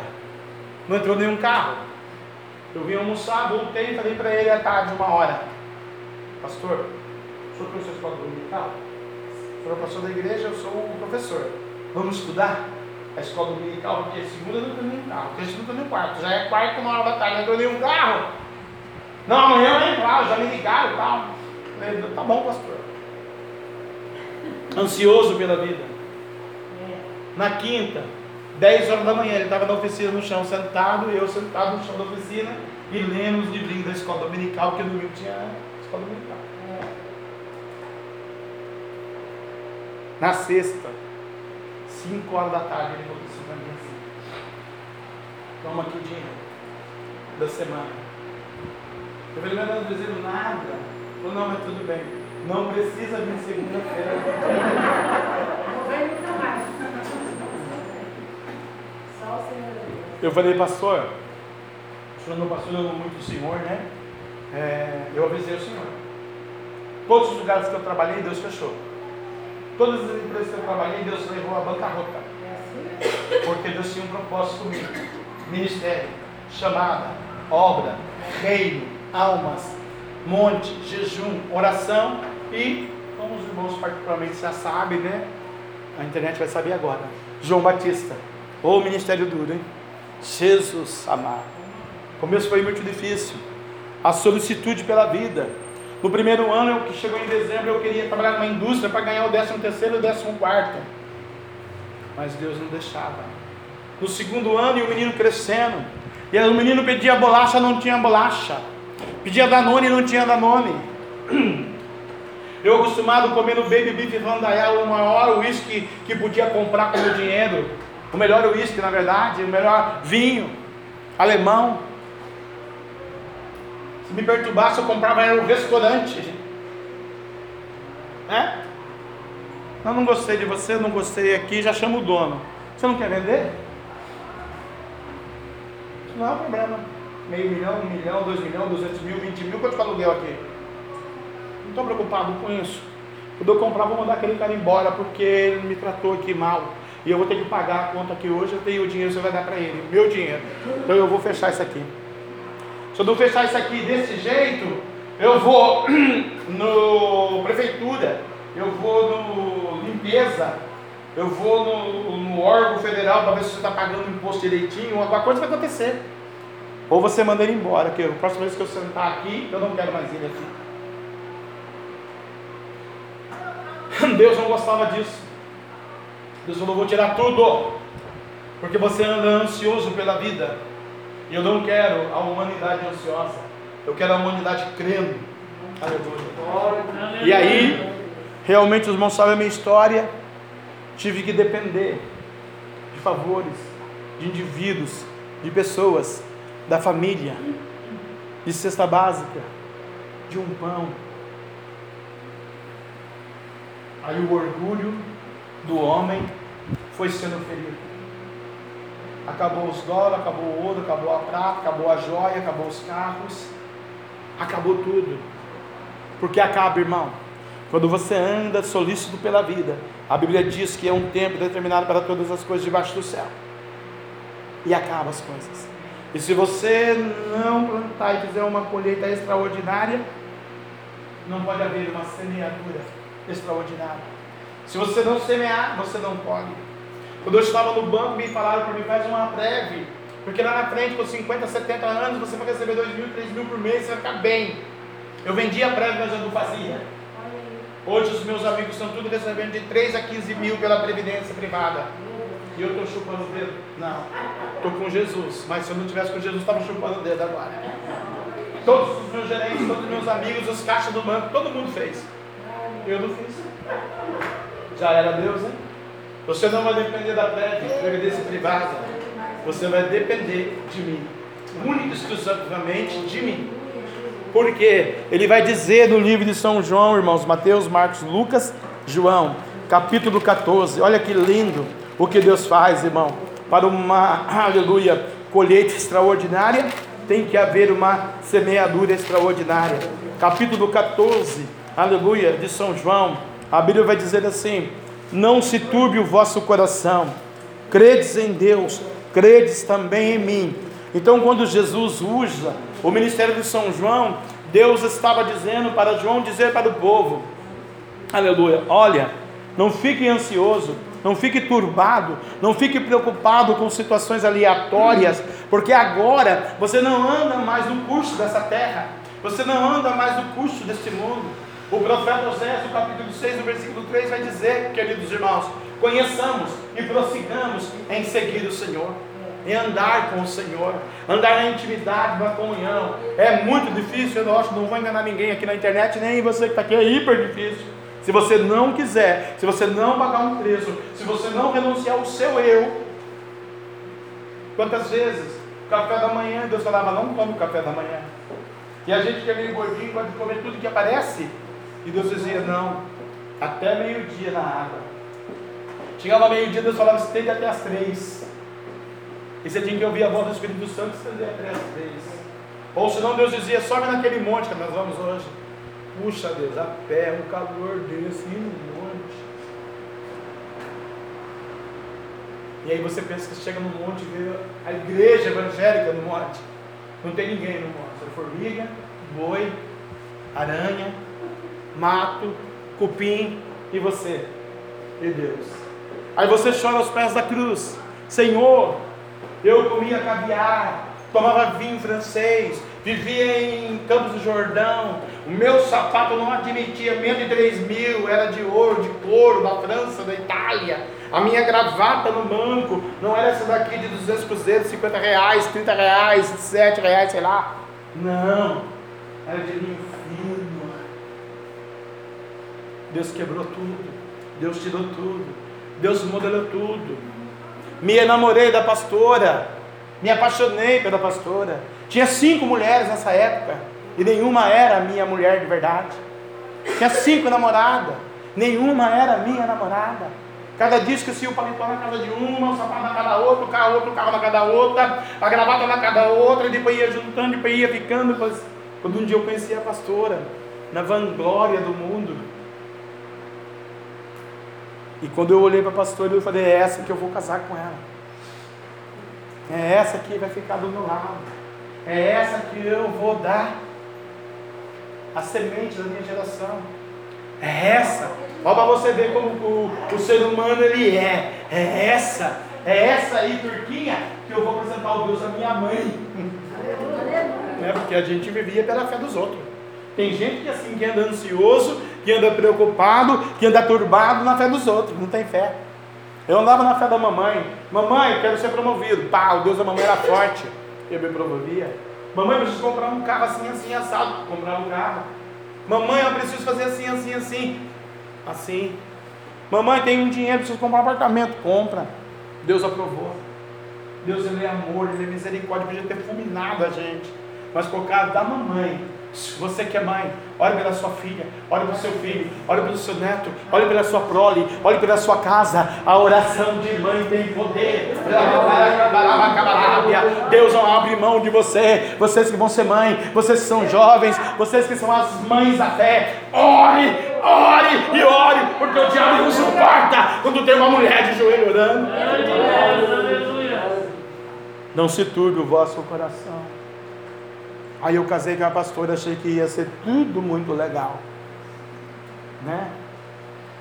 não entrou nenhum carro. Eu vim almoçar, voltei e falei para ele à tarde, uma hora. Pastor, o senhor a escola dominical? o pastor da igreja, eu sou o professor. Vamos estudar a escola dominical, porque segunda não tem nenhum carro, terça não tem nenhum quarto, já é quarto, uma hora da tarde, não tem nenhum carro. Não, amanhã eu entro lá, já me ligaram e tal. Falei, tá bom, pastor. Ansioso pela vida. Na quinta, 10 horas da manhã, ele estava na oficina no chão sentado, eu sentado no chão da oficina e lendo os livrinhos da escola dominical, porque no domingo tinha escola dominical. Na sexta, 5 horas da tarde, ele falou assim para mim assim: Toma aqui o dinheiro da semana. Eu falei, não estou dizendo nada. Falou, não, mas tudo bem. Não precisa vir segunda-feira. Não vem nunca mais. Eu falei, pastor, o senhor não pastor, eu amo muito o senhor, né? É, eu avisei o senhor. Todos os lugares que eu trabalhei, Deus fechou. Todas as empresas que eu trabalhei, Deus levou a bancarrota. É assim? Porque Deus tinha um propósito comigo. Ministério, chamada, obra, reino, almas, monte, jejum, oração e, como os irmãos particularmente já sabem, né? A internet vai saber agora. João Batista. Ô ministério duro, hein? Jesus amado. O começo foi muito difícil. A solicitude pela vida. No primeiro ano, eu, que chegou em dezembro, eu queria trabalhar numa indústria para ganhar o décimo terceiro e o décimo quarto. Mas Deus não deixava. No segundo ano, e o menino crescendo. E o menino pedia bolacha, não tinha bolacha. Pedia Danone, não tinha Danone. Eu acostumado comendo baby beef Vandaial, o maior uísque que podia comprar com o meu dinheiro. O melhor uísque, na verdade, o melhor vinho alemão. Se me perturbasse, eu comprava era um restaurante. É? Eu não gostei de você, não gostei aqui, já chamo o dono. Você não quer vender? Não é problema. Meio milhão, um milhão, dois milhões, duzentos mil, vinte mil, quanto que aluguel aqui? Não estou preocupado com isso. Quando eu comprar, vou mandar aquele cara embora porque ele me tratou aqui mal. E eu vou ter que pagar a conta aqui hoje, eu tenho o dinheiro, você vai dar para ele, meu dinheiro. Então eu vou fechar isso aqui. Se eu não fechar isso aqui desse jeito, eu vou no prefeitura, eu vou no limpeza, eu vou no, no órgão federal para ver se você está pagando o imposto direitinho, alguma coisa vai acontecer. Ou você manda ele embora, que a próxima vez que eu sentar aqui, eu não quero mais ele aqui. Deus não gostava disso. Deus falou: vou tirar tudo, porque você anda ansioso pela vida. E eu não quero a humanidade ansiosa, eu quero a humanidade crendo. Aleluia. E aí, realmente os irmãos sabem a minha história. Tive que depender de favores, de indivíduos, de pessoas, da família, de cesta básica, de um pão. Aí o orgulho do homem foi sendo ferido. Acabou os dólares, acabou o ouro, acabou a prata, acabou a joia, acabou os carros, acabou tudo. Porque acaba, irmão. Quando você anda solícito pela vida, a Bíblia diz que é um tempo determinado para todas as coisas debaixo do céu. E acaba as coisas. E se você não plantar e fizer uma colheita extraordinária, não pode haver uma semeadura extraordinária. Se você não semear, você não colhe. Quando eu estava no banco, me falaram para mim, faz uma breve. Porque lá na frente, com 50, 70 anos, você vai receber 2 mil, 3 mil por mês, você vai ficar bem. Eu vendia breve, mas eu não fazia. Hoje os meus amigos estão tudo recebendo de 3 a 15 mil pela previdência privada. E eu estou chupando o dedo? Não. Estou com Jesus. Mas se eu não tivesse com Jesus, estava chupando o dedo agora. Todos os meus gerentes, todos os meus amigos, os caixas do banco, todo mundo fez. Eu não fiz. Já era Deus, hein? Você não vai depender da previdência privada. Você vai depender de mim. Única e exclusivamente de mim. Porque ele vai dizer no livro de São João, irmãos, Mateus, Marcos, Lucas, João, capítulo 14. Olha que lindo o que Deus faz, irmão. Para uma, aleluia, colheita extraordinária, tem que haver uma semeadura extraordinária. Capítulo 14, aleluia, de São João. A Bíblia vai dizer assim: Não se turbe o vosso coração, credes em Deus, credes também em mim. Então, quando Jesus usa o ministério de São João, Deus estava dizendo para João dizer para o povo: Aleluia, olha, Não fique ansioso, não fique turbado, não fique preocupado com situações aleatórias, porque agora você não anda mais no curso dessa terra, você não anda mais no curso deste mundo. O profeta Oséias, no capítulo 6, no versículo 3, vai dizer, queridos irmãos, conheçamos e prossigamos em seguir o Senhor em andar com o Senhor, andar na intimidade, na comunhão. É muito difícil, eu acho, não vou enganar ninguém aqui na internet, nem você que está aqui, é hiper difícil. Se você não quiser, se você não pagar um preço, se você não renunciar ao seu eu, quantas vezes, café da manhã, Deus falava, não come café da manhã. E a gente que é meio gordinho pode comer tudo que aparece. E Deus dizia, não, até meio-dia na água. Chegava meio-dia, Deus falava, estende até as três. E você tinha que ouvir a voz do Espírito Santo estender até as três. Ou senão Deus dizia, sobe naquele monte que nós vamos hoje. Puxa Deus, a pé, um calor desse, ir no monte. E aí você pensa que chega no monte e vê a igreja evangélica no monte. Não tem ninguém no monte. É formiga, boi, aranha, mato, cupim e você. E Deus. Aí você chora aos pés da cruz. Senhor, eu comia caviar, tomava vinho francês, vivia em Campos do Jordão. O meu sapato não admitia menos de 3 mil, era de ouro, de couro, da França, da Itália. A minha gravata no banco não era essa daqui de 200 cruzeiros, 50 reais, 30 reais, 7 reais, sei lá. Não, era de linho fino. Deus quebrou tudo, Deus tirou tudo, Deus modelou tudo. Me enamorei da pastora, me apaixonei pela pastora. Tinha cinco mulheres nessa época e nenhuma era minha mulher de verdade. Tinha cinco namoradas, nenhuma era minha namorada. Cada dia esquecia o paletó na casa de uma, o sapato na casa da outra, o carro outro, carro na casa da outra, a gravata na casa da outra, e depois ia juntando, depois ia ficando. Depois... Quando um dia eu conheci a pastora, na vanglória do mundo, e quando eu olhei para a pastora, eu falei: é essa que eu vou casar com ela. É essa que vai ficar do meu lado. É essa que eu vou dar a semente da minha geração. É essa. Olha para você ver como o, o, ser humano ele é. É essa. É essa aí, Turquinha, que eu vou apresentar o Deus à minha mãe. É porque a gente vivia pela fé dos outros. Tem gente que assim que anda ansioso, que anda preocupado, que anda turbado na fé dos outros, não tem fé. Eu andava na fé da mamãe, mamãe, quero ser promovido. Pá, o Deus da mamãe era forte, eu me promovia. Mamãe, preciso comprar um carro assim, assim, assado. Comprar um carro. Mamãe, eu preciso fazer assim, assim, assim. Assim. Mamãe, tem um dinheiro, preciso comprar um apartamento. Compra. Deus aprovou. Deus ele é amor, ele é misericórdia, podia ter fulminado a gente. Mas por causa da mamãe, você que é mãe, olhe pela sua filha, olhe pelo seu filho, olhe pelo seu neto, olhe pela sua prole, olhe pela sua casa. A oração de mãe tem poder. Deus não abre mão de você. Vocês que vão ser mãe, vocês que são jovens, vocês que são as mães da fé. Ore, ore e ore, porque o diabo não suporta quando tem uma mulher de joelho orando. Não se turbe o vosso coração. Aí eu casei com a pastora, achei que ia ser tudo muito legal. Né?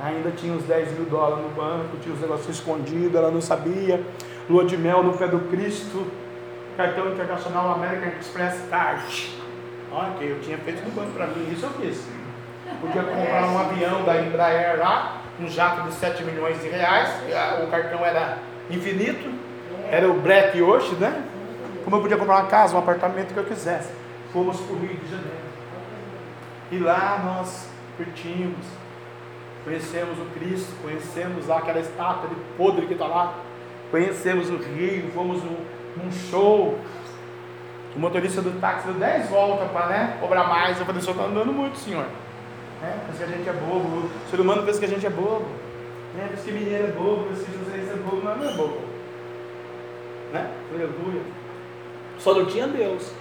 Ainda tinha uns 10 mil dólares no banco, tinha os negócios escondidos, ela não sabia. Lua de mel no pé do Cristo, cartão internacional American Express Card. Que eu tinha feito no banco para mim, isso eu fiz. Podia comprar um avião da Embraer lá, um jato de 7 milhões de reais, o cartão era infinito, era o Black hoje, né? Como eu podia comprar uma casa, um apartamento que eu quisesse fomos para o Rio de Janeiro. E lá nós curtimos, conhecemos o Cristo, conhecemos lá aquela estátua de podre que está lá, conhecemos o Rio, fomos num, show. O motorista do táxi deu 10 voltas para né, cobrar mais. Eu falei, o senhor está andando muito, senhor. É, pensa que a gente é bobo. O ser humano pensa que a gente é bobo. É, pensa que mineiro é bobo, pensa que José é bobo. Não, não é bobo. Né? Aleluia. Só não tinha Deus.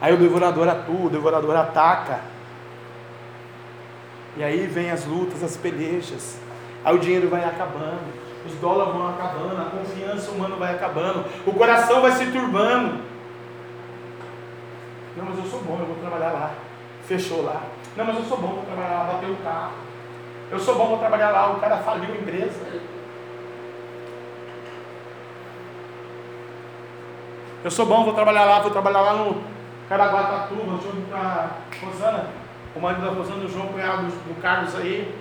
Aí o devorador atua, o devorador ataca. E aí vem as lutas, as pelejas. Aí o dinheiro vai acabando, os dólares vão acabando, a confiança humana vai acabando, o coração vai se turbando. Não, mas eu sou bom, eu vou trabalhar lá. Fechou lá. Não, mas eu sou bom, vou trabalhar lá, bater o carro. Eu sou bom, vou trabalhar lá. O cara faliu a empresa. Eu sou bom, vou trabalhar lá, vou trabalhar lá no Caraguatatuba, junto com a Rosana, o marido da Rosana, o João, cunhado do Carlos aí.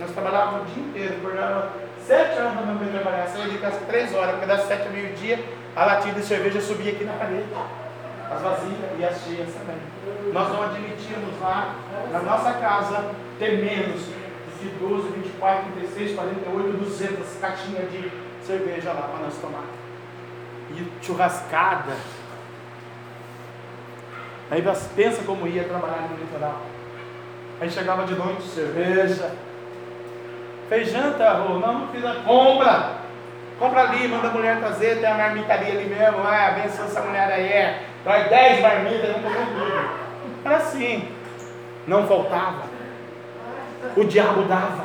Nós trabalhávamos o dia inteiro, acordava sete horas da manhã para trabalhar, saía de casa três horas, porque das sete ao meio-dia a latinha de cerveja subia aqui na parede. As vazias e as cheias também. Nós não admitimos lá, na nossa casa, ter menos de 12, 24, 36, 48, 200 caixinhas de cerveja lá para nós tomar. E churrascada. Aí pensa como ia trabalhar no litoral. Aí chegava de noite, cerveja. Fez janta, Rô? Não, não fiz a compra. Compra ali, manda a mulher trazer, tem a marmitaria ali mesmo. Ah, abençoa essa mulher aí. É. Traz 10 marmitas, não comeu tudo. Era assim. Não faltava. O diabo dava.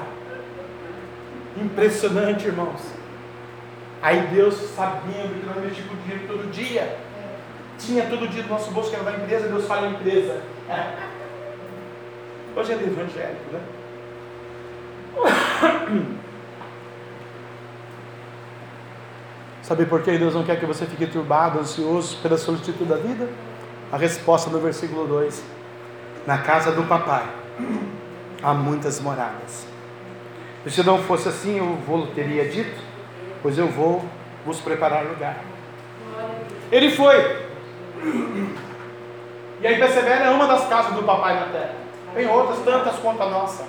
Impressionante, irmãos. Aí Deus, sabendo que nós mexíamos com dinheiro todo dia, tinha todo dia no nosso bolso que era da empresa, Deus fala empresa. Hoje é evangélico, né? Sabe por que Deus não quer que você fique turbado, ansioso pela solicitude da vida? A resposta no versículo 2: Na casa do papai há muitas moradas. E se não fosse assim, eu vou teria dito, pois eu vou vos preparar lugar. Ele foi. E aí persevera é uma das casas do papai na terra. Tem outras tantas quanto a nossa.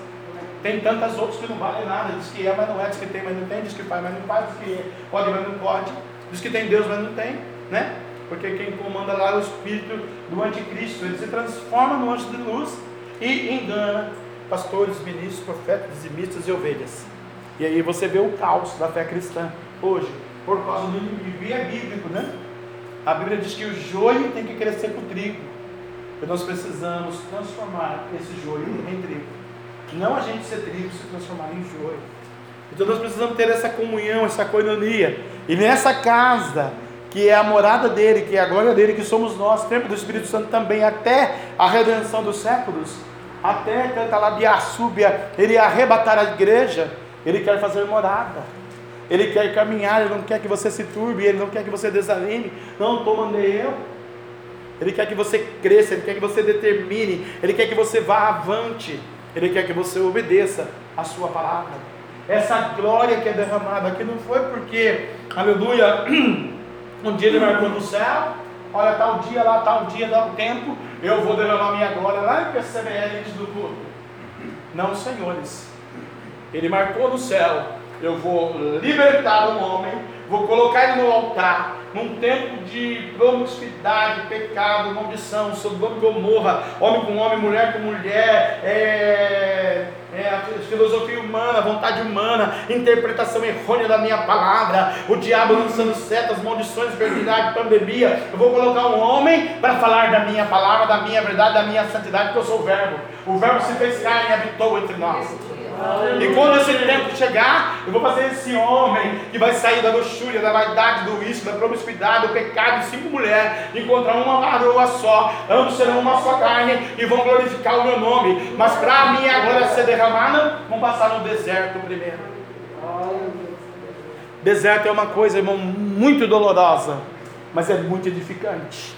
Tem tantas outras que não valem nada. Diz que é, mas não é. Diz que tem, mas não tem. Diz que faz, mas não faz. Diz que pode, mas não pode. Diz que tem Deus, mas não tem. Né? Porque quem comanda lá é o espírito do anticristo. Ele se transforma no anjo de luz e engana pastores, ministros, profetas, dizimistas e ovelhas. E aí você vê o caos da fé cristã hoje, por causa do inimigo. E é bíblico, né? A Bíblia diz que o joio tem que crescer com o trigo. E nós precisamos transformar esse joio em trigo. Não a gente ser trigo se transformar em joio. Então nós precisamos ter essa comunhão, essa coinonia. E nessa casa, que é a morada dele, que é a glória dele, que somos nós, templo do Espírito Santo também, até a redenção dos séculos, até canta lá de ele arrebatar a igreja, ele quer fazer morada. Ele quer caminhar, ele não quer que você se turbe, ele não quer que você desanime. Não, estou mandei eu. Ele quer que você cresça, ele quer que você determine, ele quer que você vá avante, ele quer que você obedeça a sua palavra. Essa glória que é derramada aqui não foi porque, aleluia, um dia ele marcou no céu, olha, tal dia lá, tal dia, tal tempo, eu vou derramar minha glória lá em PCBL antes do culto. Não, senhores. Ele marcou no céu, eu vou libertar um homem, vou colocar ele no altar, num tempo de promiscuidade, pecado, maldição, Sodoma e Gomorra, homem com homem, mulher com mulher, é, é, filosofia humana, vontade humana, interpretação errônea da minha palavra, o diabo lançando setas, maldições, verdade, pandemia. Eu vou colocar um homem para falar da minha palavra, da minha verdade, da minha santidade, porque eu sou o Verbo. O Verbo se fez carne e habitou entre nós. E quando esse tempo chegar, eu vou fazer esse homem que vai sair da luxúria, da vaidade, do risco, da promiscuidade, do pecado de cinco mulheres, encontrar uma varoa só, ambos serão uma só carne e vão glorificar o meu nome. Mas para mim agora ser derramada, vão passar no deserto primeiro. Deserto é uma coisa, irmão, muito dolorosa, mas é muito edificante.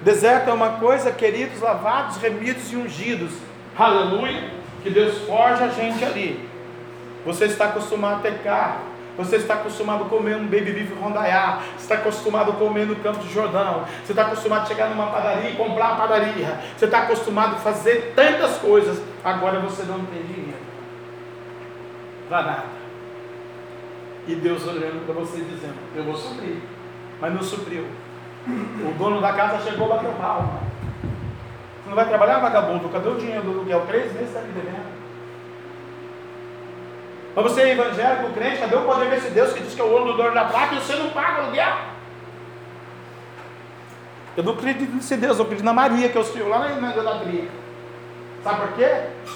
Deserto é uma coisa, queridos, lavados, remidos e ungidos. Aleluia que Deus forja a gente ali. Você está acostumado a ter carro, você está acostumado a comer um baby beef rondaiá, você está acostumado a comer no Campo de Jordão, você está acostumado a chegar numa padaria e comprar uma padaria, você está acostumado a fazer tantas coisas, agora você não tem dinheiro para nada. E Deus olhando para você dizendo, eu vou suprir, mas não supriu. O dono da casa chegou a bater palma. Você não vai trabalhar, vagabundo? Cadê o dinheiro do aluguel? Três meses está me devendo. Mas você é evangélico, crente, cadê o poder desse Deus que diz que é o ouro do dono da placa e você não paga o aluguel? Eu não acredito nesse Deus, eu acredito na Maria, que eu sou lá na idolatria. Sabe por quê?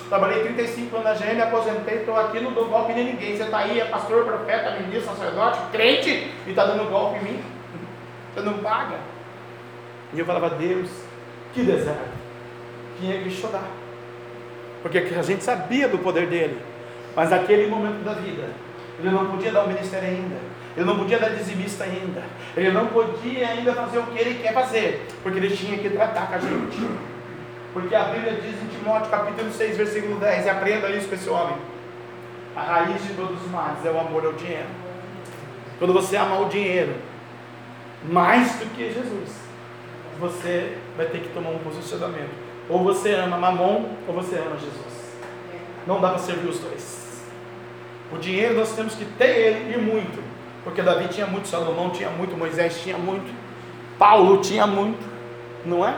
Trabalhei 35 anos na GM, aposentei, estou aqui, não dou golpe em ninguém. Você está aí, é pastor, profeta, ministro, sacerdote, crente, e está dando golpe em mim. Você não paga. E eu falava, Deus, que deserto tinha que chorar. Porque a gente sabia do poder dele. Mas naquele momento da vida, ele não podia dar o ministério ainda. Ele não podia dar dizimista ainda. Ele não podia ainda fazer o que ele quer fazer. Porque ele tinha que tratar com a gente. Porque a Bíblia diz em Timóteo capítulo 6, versículo 10, e aprenda isso com esse homem. A raiz de todos os males é o amor ao dinheiro. Quando você ama o dinheiro mais do que Jesus, você vai ter que tomar um posicionamento. Ou você ama Mamon, ou você ama Jesus. Não dá para servir os dois. O dinheiro nós temos que ter ele e muito. Porque Davi tinha muito, Salomão tinha muito, Moisés tinha muito, Paulo tinha muito, não é?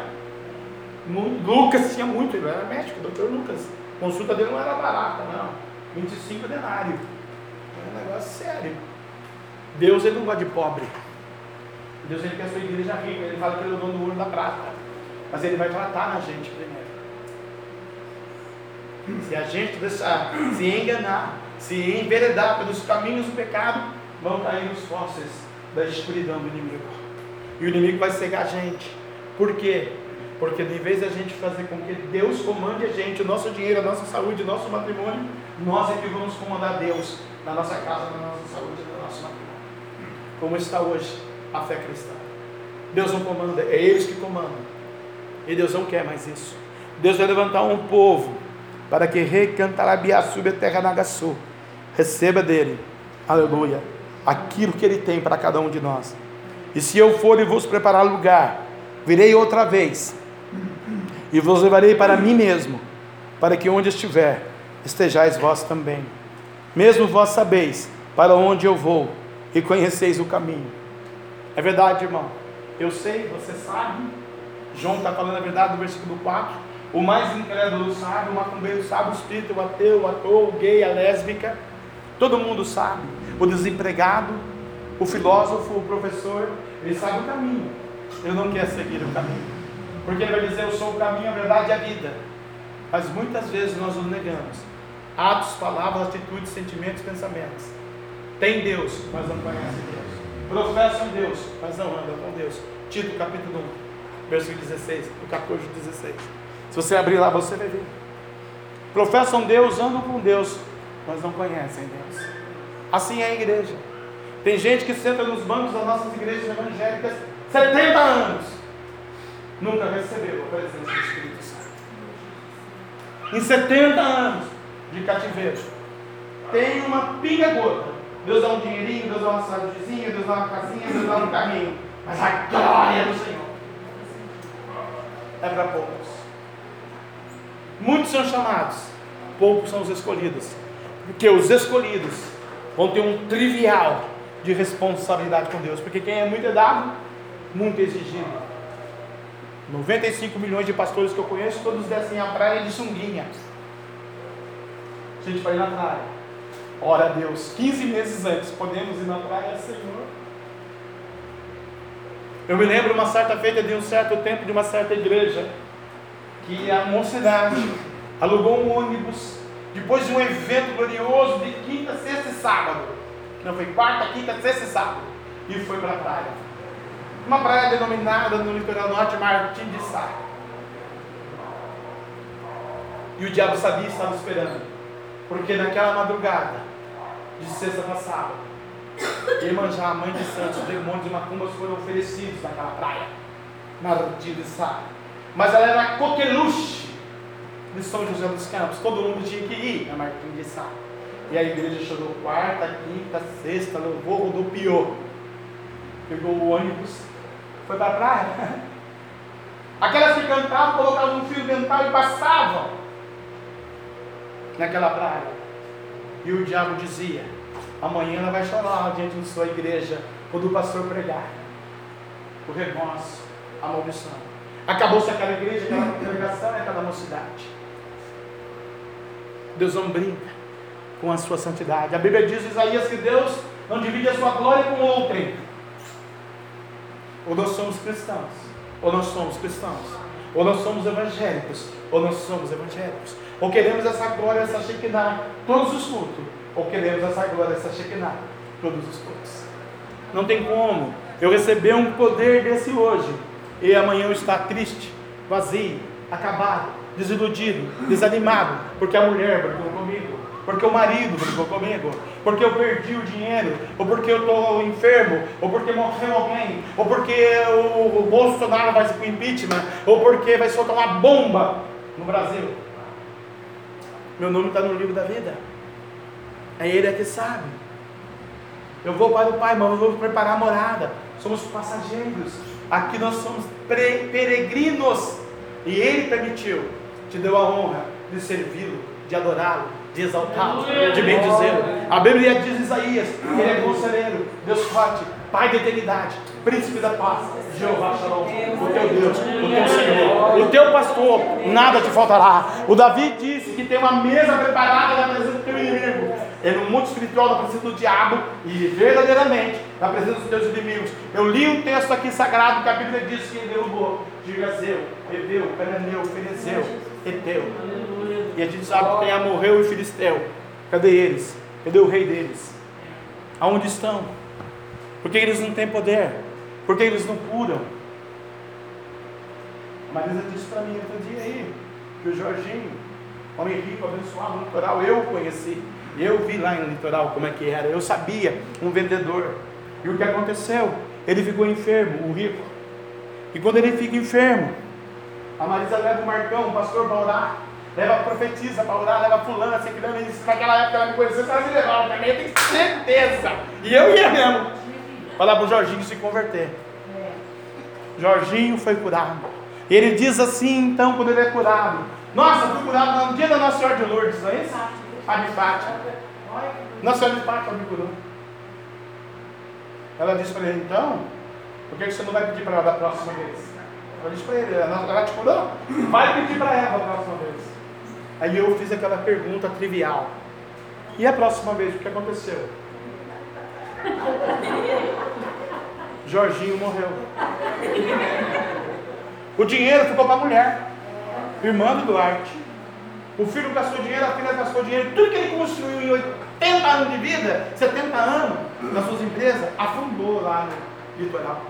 Lucas tinha muito, ele era médico, doutor Lucas. A consulta dele não era barata, não. 25 denários. É um negócio sério. Deus ele não gosta de pobre. Deus ele quer a sua igreja rica. Ele fala que ele é o dono do ouro da prata. Mas ele vai tratar na gente primeiro. Se a gente deixar se enganar, se enveredar pelos caminhos do pecado, vão cair os fósseis da escuridão do inimigo. E o inimigo vai cegar a gente. Por quê? Porque em vez de a gente fazer com que Deus comande a gente, o nosso dinheiro, a nossa saúde, o nosso matrimônio, nós é que vamos comandar Deus na nossa casa, na nossa saúde, no nosso matrimônio. Como está hoje a fé cristã. Deus não comanda, é eles que comandam. E Deus não quer mais isso. Deus vai levantar um povo para que recantarabiaçube a terra nagaçu. Receba dele, aleluia, aquilo que ele tem para cada um de nós. E se eu for e vos preparar lugar, virei outra vez e vos levarei para mim mesmo, para que onde estiver, estejais vós também. Mesmo vós sabeis para onde eu vou e conheceis o caminho. É verdade, irmão. Eu sei, você sabe. João está falando a verdade no versículo 4. O mais incrédulo sabe, o macumbeiro sabe, o espírito, o ateu, o ator, o gay, a lésbica. Todo mundo sabe. O desempregado, o filósofo, o professor, ele sabe o caminho. Ele não quer seguir o caminho. Porque ele vai dizer: Eu sou o caminho, a verdade e a vida. Mas muitas vezes nós nos negamos. Atos, palavras, atitudes, sentimentos, pensamentos. Tem Deus, mas não conhece Deus. Professam Deus, mas não andam com Deus. Tito capítulo 1, versículo 16, o 14 16. Se você abrir lá, você vai ver. Professam Deus, andam com Deus, mas não conhecem Deus. Assim é a igreja. Tem gente que senta nos bancos das nossas igrejas evangélicas 70 anos, nunca recebeu a presença do Espírito Santo. Em 70 anos de cativeiro, tem uma pinga gota. Deus dá um dinheirinho, Deus dá uma saúdezinha, Deus dá uma casinha, Deus dá um carrinho. Mas a glória do Senhor é para poucos. Muitos são chamados, poucos são os escolhidos. Porque os escolhidos vão ter um trivial de responsabilidade com Deus. Porque quem é muito é dado, muito exigido. 95 milhões de pastores que eu conheço, todos descem a praia de sunguinha. Gente, para ir na praia. Ora a Deus, 15 meses antes, podemos ir na praia, Senhor. Eu me lembro uma certa feita de um certo tempo de uma certa igreja, que a mocidade alugou um ônibus depois de um evento glorioso de quinta, sexta e sábado. Não foi quarta, quinta, sexta e sábado. E foi para a praia. Uma praia denominada no litoral norte Martim de Sá. E o diabo sabia e estava esperando. Porque naquela madrugada, de sexta para sábado, Iemanjá, a mãe de santos, os demônios e macumbas foram oferecidos naquela praia. Martim de Sá. Mas ela era coqueluche de São José dos Campos. Todo mundo tinha que ir na Martim de Sá. E a igreja chorou quarta, quinta, sexta, louvor, rodopiou. Pegou o ônibus, foi para a praia. Aquelas que cantavam, colocavam um fio dental e passavam naquela praia. E o diabo dizia: amanhã ela vai chorar diante da sua igreja, quando o pastor pregar. O remorso, a maldição. Acabou-se aquela igreja, aquela congregação e aquela mocidade. Deus não brinca com a sua santidade. A Bíblia diz, Isaías, que Deus não divide a sua glória com outrem. Ou nós somos cristãos, ou nós somos cristãos, ou nós somos evangélicos, ou nós somos evangélicos. Ou queremos essa glória, essa Shekinah, todos os cultos, ou queremos essa glória, essa Shekinah, todos os cultos. Não tem como eu receber um poder desse hoje e amanhã eu estar triste, vazio, acabado, desiludido, desanimado, porque a mulher brigou comigo, porque o marido brigou comigo, porque eu perdi o dinheiro, ou porque eu estou enfermo, ou porque morreu alguém, ou porque o Bolsonaro vai para o impeachment, ou porque vai soltar uma bomba no Brasil. Meu nome está no livro da vida. É Ele é que sabe. Eu vou para o Pai, mas eu vou preparar a morada. Somos passageiros. Aqui nós somos peregrinos. E Ele permitiu, te deu a honra de servi-lo, de adorá-lo, de exaltá-lo, de bendizê-lo. A Bíblia diz Isaías que Ele é conselheiro, Deus forte, Pai da eternidade, Príncipe da paz, Jeová Shalom, o teu Deus, o teu Senhor, o teu pastor, nada te faltará. O Davi disse que tem uma mesa preparada na presença do teu inimigo. É no mundo espiritual, na presença do diabo e verdadeiramente na presença dos teus inimigos. Eu li um texto aqui sagrado que a Bíblia diz que derrubou Girgazeu, Ebeu, Cananeu, Ferezeu, Eteu. E a gente sabe que tem Amorreu e Filisteu. Cadê eles? Cadê o rei deles? Aonde estão? Por que eles não têm poder? Por que eles não curam? A Marisa disse para mim outro dia aí, que o Jorginho, homem rico, abençoado no eu conheci. Eu vi lá no litoral como é que era. Eu sabia, um vendedor. E o que aconteceu? Ele ficou enfermo, o rico. E quando ele fica enfermo, a Marisa leva o Marcão, o pastor para orar. Leva a profetisa para orar, leva a fulana, assim, que naquela época ela me conheceu, ela me levava também, eu tenho certeza. E eu ia mesmo. Falar para o Jorginho se converter. Jorginho foi curado. Ele diz assim, então, quando ele é curado. Nossa, fui curado no dia da Nossa Senhora de Lourdes, não é isso? A de Fátima. Nossa Senhora de Fátima me curou. Ela disse para ele, então, por que você não vai pedir para ela da próxima vez? Ela disse para ele, ela te curou? Vai pedir para ela da próxima vez. Aí eu fiz aquela pergunta trivial. E a próxima vez, o que aconteceu? Jorginho morreu. O dinheiro ficou para a mulher, irmã do Duarte. O filho gastou dinheiro, a filha gastou dinheiro. Tudo que ele construiu em 80 anos de vida, 70 anos, nas suas empresas, afundou lá no litoral.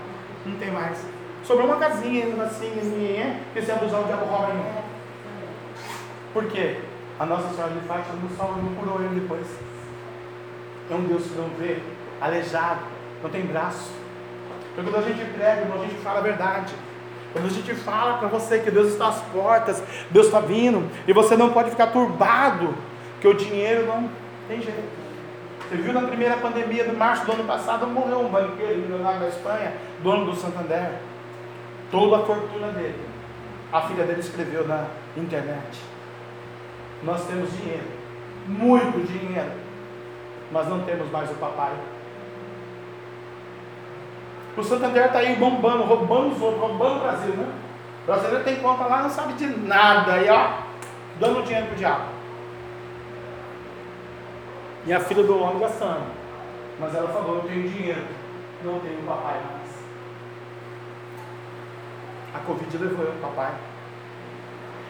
Não tem mais. Sobrou uma casinha assim, que se abusar o diabo rouba em Por quê? A Nossa Senhora de Fátima não salvou, não curou ele depois. É um Deus que não vê, aleijado, não tem braço. Porque quando a gente prega, a gente fala a verdade. Quando a gente fala para você que Deus está às portas, Deus está vindo, e você não pode ficar turbado, que o dinheiro não tem jeito. Você viu na primeira pandemia de março do ano passado, morreu um banqueiro milionário da Espanha, dono do Santander. Toda a fortuna dele. A filha dele escreveu na internet. Nós temos dinheiro, muito dinheiro, mas não temos mais o papai. O Santander está aí bombando, roubando os outros, roubando o Brasil, né? O brasileiro tem conta lá, não sabe de nada, aí ó, dando dinheiro pro diabo. E a filha do homem gastando. Mas ela falou, eu tenho dinheiro, não tenho papai mais. A Covid levou o papai.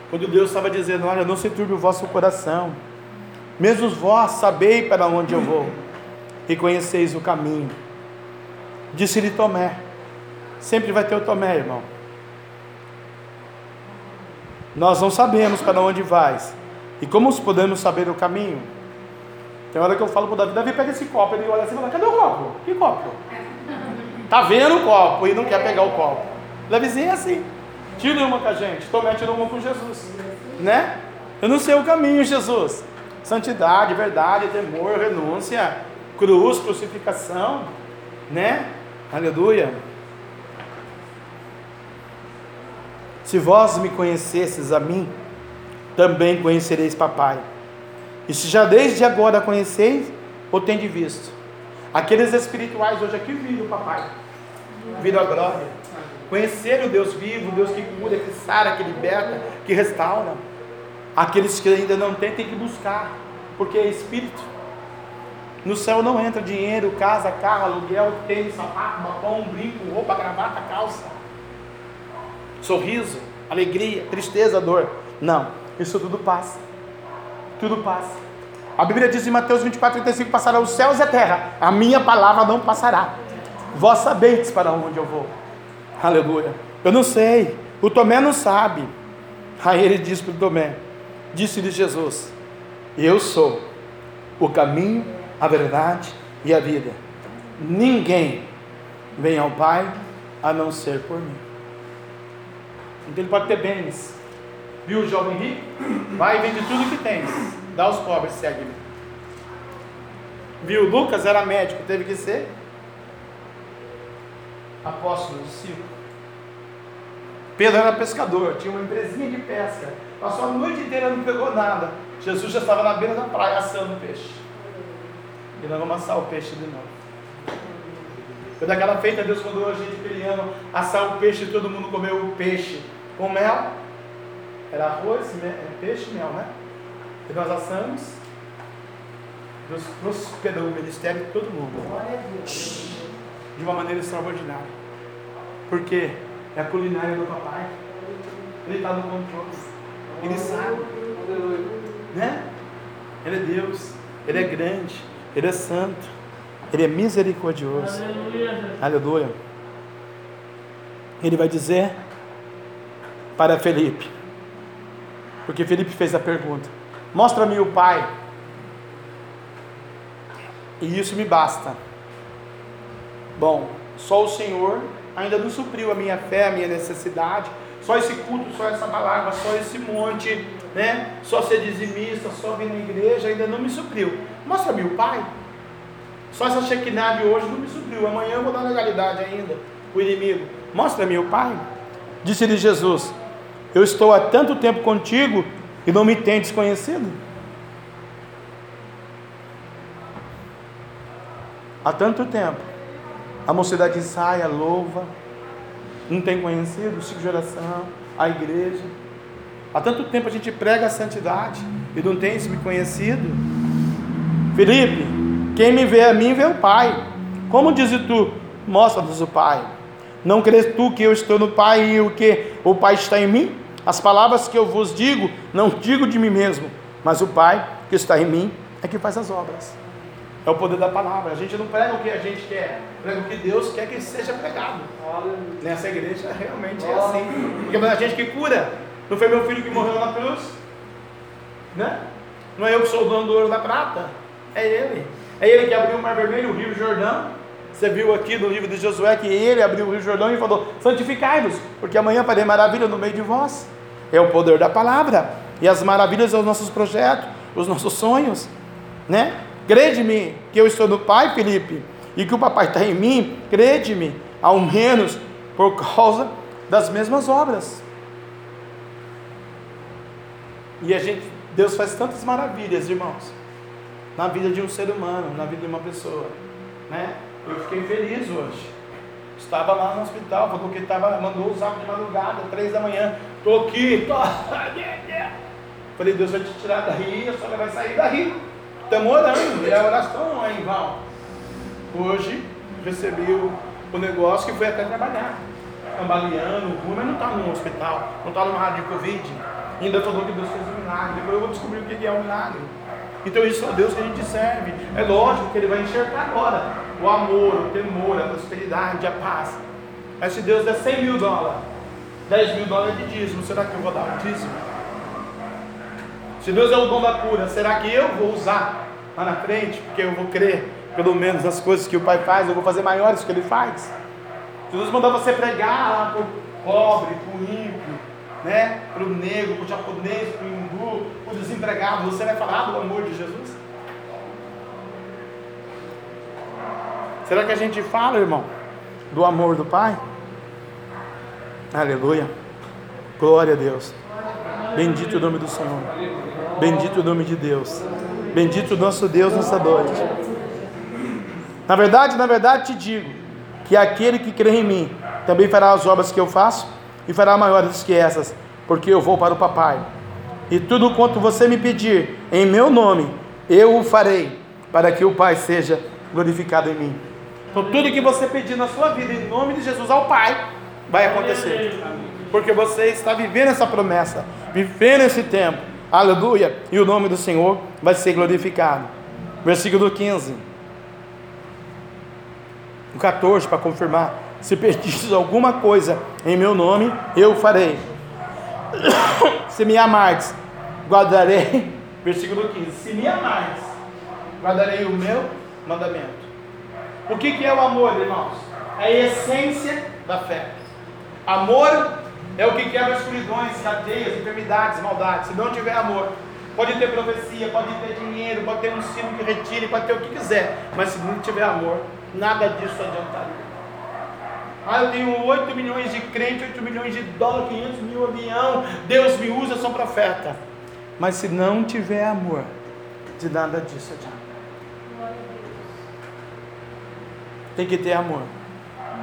Quando Deus estava dizendo, olha, não se turbe o vosso coração. Mesmo vós sabei para onde eu vou. E conheceis o caminho. Disse-lhe Tomé. Sempre vai ter o Tomé, irmão. Nós não sabemos para onde vais. E como podemos saber o caminho? Tem hora que eu falo para o Davi, Davi, pega esse copo. Ele olha assim e fala, cadê o copo? Que copo? Tá vendo o copo e não quer pegar o copo. Davizinho é assim. Tira uma com a gente. Tomé tirou uma com Jesus. Né? Eu não sei o caminho, Jesus. Santidade, verdade, temor, renúncia, cruz, crucificação. Né? Aleluia. Se vós me conhecesses a mim, também conhecereis papai. E se já desde agora conheceis, ou tendes visto. Aqueles espirituais hoje aqui viram o papai. Viram a glória. Conheceram o Deus vivo, o Deus que cura, que sara, que liberta, que restaura. Aqueles que ainda não têm, tem que buscar, porque é espírito. No céu não entra dinheiro, casa, carro, aluguel, tênis, sapato, batom, brinco, roupa, gravata, calça. Sorriso, alegria, tristeza, dor. Não, isso tudo passa. Tudo passa. A Bíblia diz em Mateus 24, 35: passará os céus e a terra, a minha palavra não passará. Vós sabeis para onde eu vou. Aleluia. Eu não sei. O Tomé não sabe. Aí ele diz para o Tomé: Disse-lhe Jesus: Eu sou o caminho, a verdade e a vida. Ninguém vem ao Pai a não ser por mim. Então ele pode ter bens. Viu o jovem rico? Vai e vende tudo que tem. Dá aos pobres, segue-me. Viu? Lucas era médico, teve que ser apóstolo, discípulo. Pedro era pescador, tinha uma empresinha de pesca. Passou a noite inteira não pegou nada. Jesus já estava na beira da praia assando peixe. E nós vamos assar o peixe de novo. Foi daquela feita, Deus mandou a gente ano assar o peixe e todo mundo comeu o peixe com mel. Era arroz, peixe e mel, né? E nós assamos. Deus prosperou o ministério de todo mundo. De uma maneira extraordinária. Porque é a culinária do papai. Ele está no controle. Ele sabe. Né? Ele é Deus. Ele é grande. Ele é santo. Ele é misericordioso. Aleluia. Aleluia. Ele vai dizer para Felipe. Porque Felipe fez a pergunta: Mostra-me o Pai. E isso me basta. Bom, só o Senhor ainda não supriu a minha fé, a minha necessidade. Só esse culto, só essa palavra, só esse monte, né? Só ser dizimista, só vir na igreja ainda não me supriu. Mostra-me o Pai. Só essa Shekinah de hoje não me supriu. Amanhã eu vou dar legalidade ainda. O inimigo. Mostra-me o Pai. Disse-lhe Jesus: Eu estou há tanto tempo contigo e não me tem desconhecido. Há tanto tempo. A mocidade ensaia, louva, não tem conhecido, o ciclo de oração, a igreja. Há tanto tempo a gente prega a santidade e não tem se me conhecido. Felipe, quem me vê a mim vê o Pai. Como dizes tu, mostra-nos o Pai. Não crês tu que eu estou no Pai e o que o Pai está em mim? As palavras que eu vos digo, não digo de mim mesmo, mas o Pai que está em mim é que faz as obras. É o poder da palavra. A gente não prega o que a gente quer, prega o que Deus quer que seja pregado. Nessa igreja realmente é assim. Porque é a gente que cura. Não foi meu filho que morreu na cruz? Né? Não é eu que sou o dono do ouro da prata. É ele. É ele que abriu o mar vermelho, o rio Jordão. Você viu aqui no livro de Josué que ele abriu o rio Jordão e falou: santificai-vos, porque amanhã farei maravilha no meio de vós. É o poder da palavra. E as maravilhas são os nossos projetos, os nossos sonhos. Né? Crede-me que eu estou no Pai, Felipe, e que o Papai está em mim. Crede-me, ao menos por causa das mesmas obras. E a gente, Deus faz tantas maravilhas, irmãos, na vida de um ser humano, na vida de uma pessoa, né? Eu fiquei feliz hoje. Estava lá no hospital, falou que estava, mandou o zap de madrugada, três da manhã. Estou aqui, tô... Falei, Deus vai te tirar daí, a senhora vai sair daí. Estamos orando, e a oração é em vão. Hoje recebi o, negócio que foi até trabalhar. Cambaleando, mas não está no hospital, não está numa rádio de Covid. Ainda falou que Deus fez um milagre. Depois eu vou descobrir o que é um milagre. Então isso é Deus que a gente serve. É lógico que ele vai enxergar agora o amor, o temor, a prosperidade, a paz. Mas se Deus der 100 mil dólares, 10 mil dólares de dízimo, será que eu vou dar o dízimo? Se Deus é o dom da cura, será que eu vou usar lá na frente? Porque eu vou crer, pelo menos, nas coisas que o Pai faz, eu vou fazer maiores que Ele faz. Jesus mandou você pregar lá para o pobre, para o ímpio, né? para o negro, para o japonês, para o hindu, para o desempregado. Você vai falar do amor de Jesus? Será que a gente fala, irmão, do amor do Pai? Aleluia. Glória a Deus. Bendito o nome do Senhor. Bendito o nome de Deus. Bendito o nosso Deus nessa noite. Na verdade, na verdade te digo que aquele que crê em mim também fará as obras que eu faço e fará maiores que essas, porque eu vou para o Papai. E tudo quanto você me pedir em meu nome, eu o farei, para que o Pai seja glorificado em mim. Então, tudo que você pedir na sua vida, em nome de Jesus ao Pai, vai acontecer. Porque você está vivendo essa promessa, vivendo esse tempo. Aleluia. E o nome do Senhor vai ser glorificado. Versículo 15. O 14, para confirmar. Se pedires alguma coisa em meu nome, eu farei. Se me amardes, guardarei. Versículo 15. Se me amardes, guardarei o meu mandamento. O que, que é o amor, irmãos? É a essência da fé. Amor é o que quebra escuridões, cadeias, enfermidades, maldades. Se não tiver amor, pode ter profecia, pode ter dinheiro, pode ter um sino que retire, pode ter o que quiser, mas se não tiver amor, nada disso adiantaria. Ah, eu tenho 8 milhões de crentes, 8 milhões de dólares, 500 mil avião. Deus me usa, eu sou profeta. Mas se não tiver amor, de nada disso adianta. Tem que ter amor.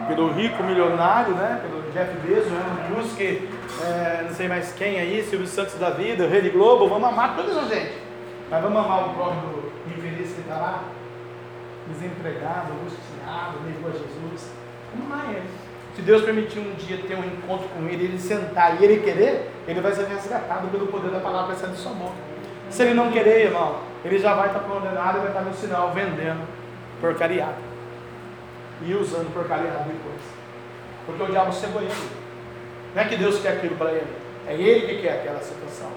Pelo rico milionário, né? Pelo Jeff Bezos, Elon Musk, é, não sei mais quem aí, Silvio Santos da vida, Rede Globo, vamos amar toda essa gente. Mas vamos amar o próprio infeliz que está lá, desempregado, angustiado, negou a Jesus. Vamos amar ele. Se Deus permitir um dia ter um encontro com ele, ele sentar e ele querer, ele vai ser resgatado pelo poder da palavra que sai do sua boca. Se ele não querer, irmão, ele já vai estar condenado e vai estar no sinal vendendo porcariado. E usando porcariado depois. Porque o diabo ele. Não é que Deus quer aquilo para ele, é ele que quer aquela situação.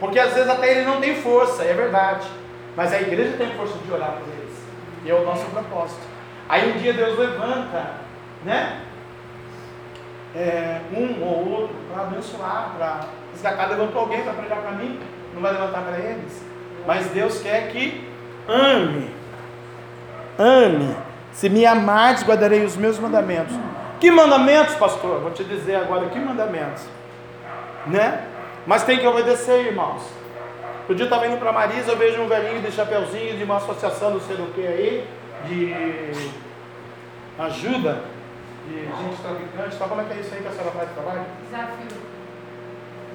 Porque às vezes até ele não tem força, é verdade. Mas a igreja tem força de orar por eles. E é o nosso propósito. Aí um dia Deus levanta, né? É, um ou outro para abençoar, para resgatar. Levantou alguém para pregar para mim, não vai levantar para eles. Mas Deus quer que ame. Ame. Se me amares, guardarei os meus mandamentos. Que mandamentos, pastor? Vou te dizer agora que mandamentos. Né? Mas tem que obedecer, irmãos. O dia eu estava indo para Marisa, eu vejo um velhinho de chapeuzinho de uma associação, não sei do que aí, de ajuda de gente traficante. Tá, como é que é isso aí que a senhora faz trabalho? Desafio.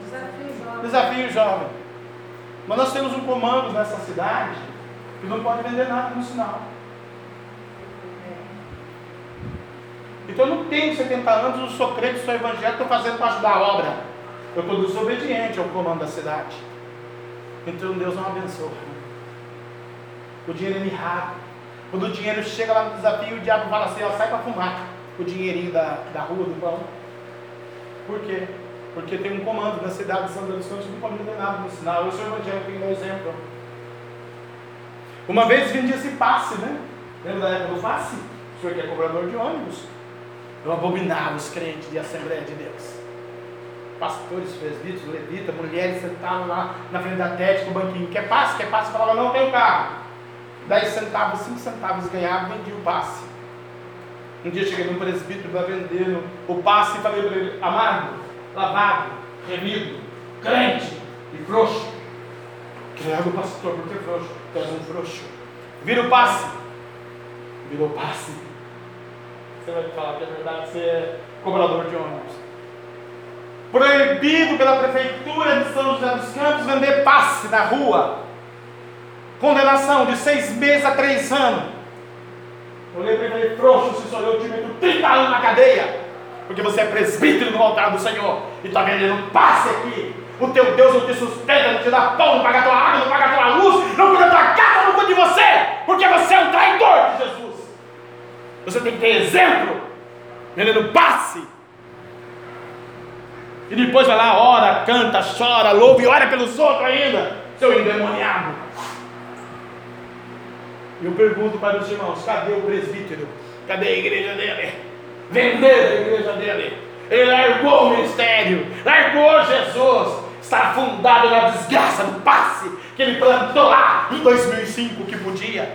Desafio jovem. Desafio jovem. Mas nós temos um comando nessa cidade que não pode vender nada no sinal. Então eu não tenho 70 anos, eu sou crente, sou evangélico, estou fazendo para ajudar a obra. Eu estou desobediente ao comando da cidade. Então Deus não abençoa. O dinheiro é mirrado. Quando o dinheiro chega lá no desafio, o diabo fala assim, ó, sai para fumar o dinheirinho da, da rua, do pão. Por quê? Porque tem um comando na cidade de São Campos que não pode vender nada no sinal. Eu sou evangélico, tenho um exemplo. Uma vez vendi esse passe, né? Lembra da época do passe? O senhor que é cobrador de ônibus. Eu abominava os crentes de Assembleia de Deus. Pastores, presbíteros, levitas, mulheres sentavam lá na frente da tete com o banquinho. Quer passe? Quer passe? Falava, não tenho carro. 10 centavos, 5 centavos ganhava, vendia o passe. Um dia cheguei num presbítero para vender o passe e falei para ele, amado, lavado, remido, crente e frouxo. Credo, pastor, por que frouxo? Tu um frouxo. Vira o passe. Virou passe. Você vai falar que é verdade, você é cobrador de ônibus. Proibido pela prefeitura de São José dos Campos vender passe na rua. Condenação de seis meses a três anos. Eu ele e falei, frouxo, se sou eu, te meto 30 anos na cadeia. Porque você é presbítero no altar do Senhor. E está vendendo passe aqui. O teu Deus não te sustenta, não te dá pão, não paga tua água, não paga tua luz, não cuida tua casa, não cuida de você. Porque você é um traidor de Jesus. Você tem que ter exemplo. Vendendo passe. E depois vai lá, ora, canta, chora, louva e ora pelos outros ainda. Seu endemoniado. Eu pergunto para os irmãos: cadê o presbítero? Cadê a igreja dele? Venderam a igreja dele. Ele largou o ministério, largou Jesus. Está afundado na desgraça do passe que ele plantou lá em 2005 que podia.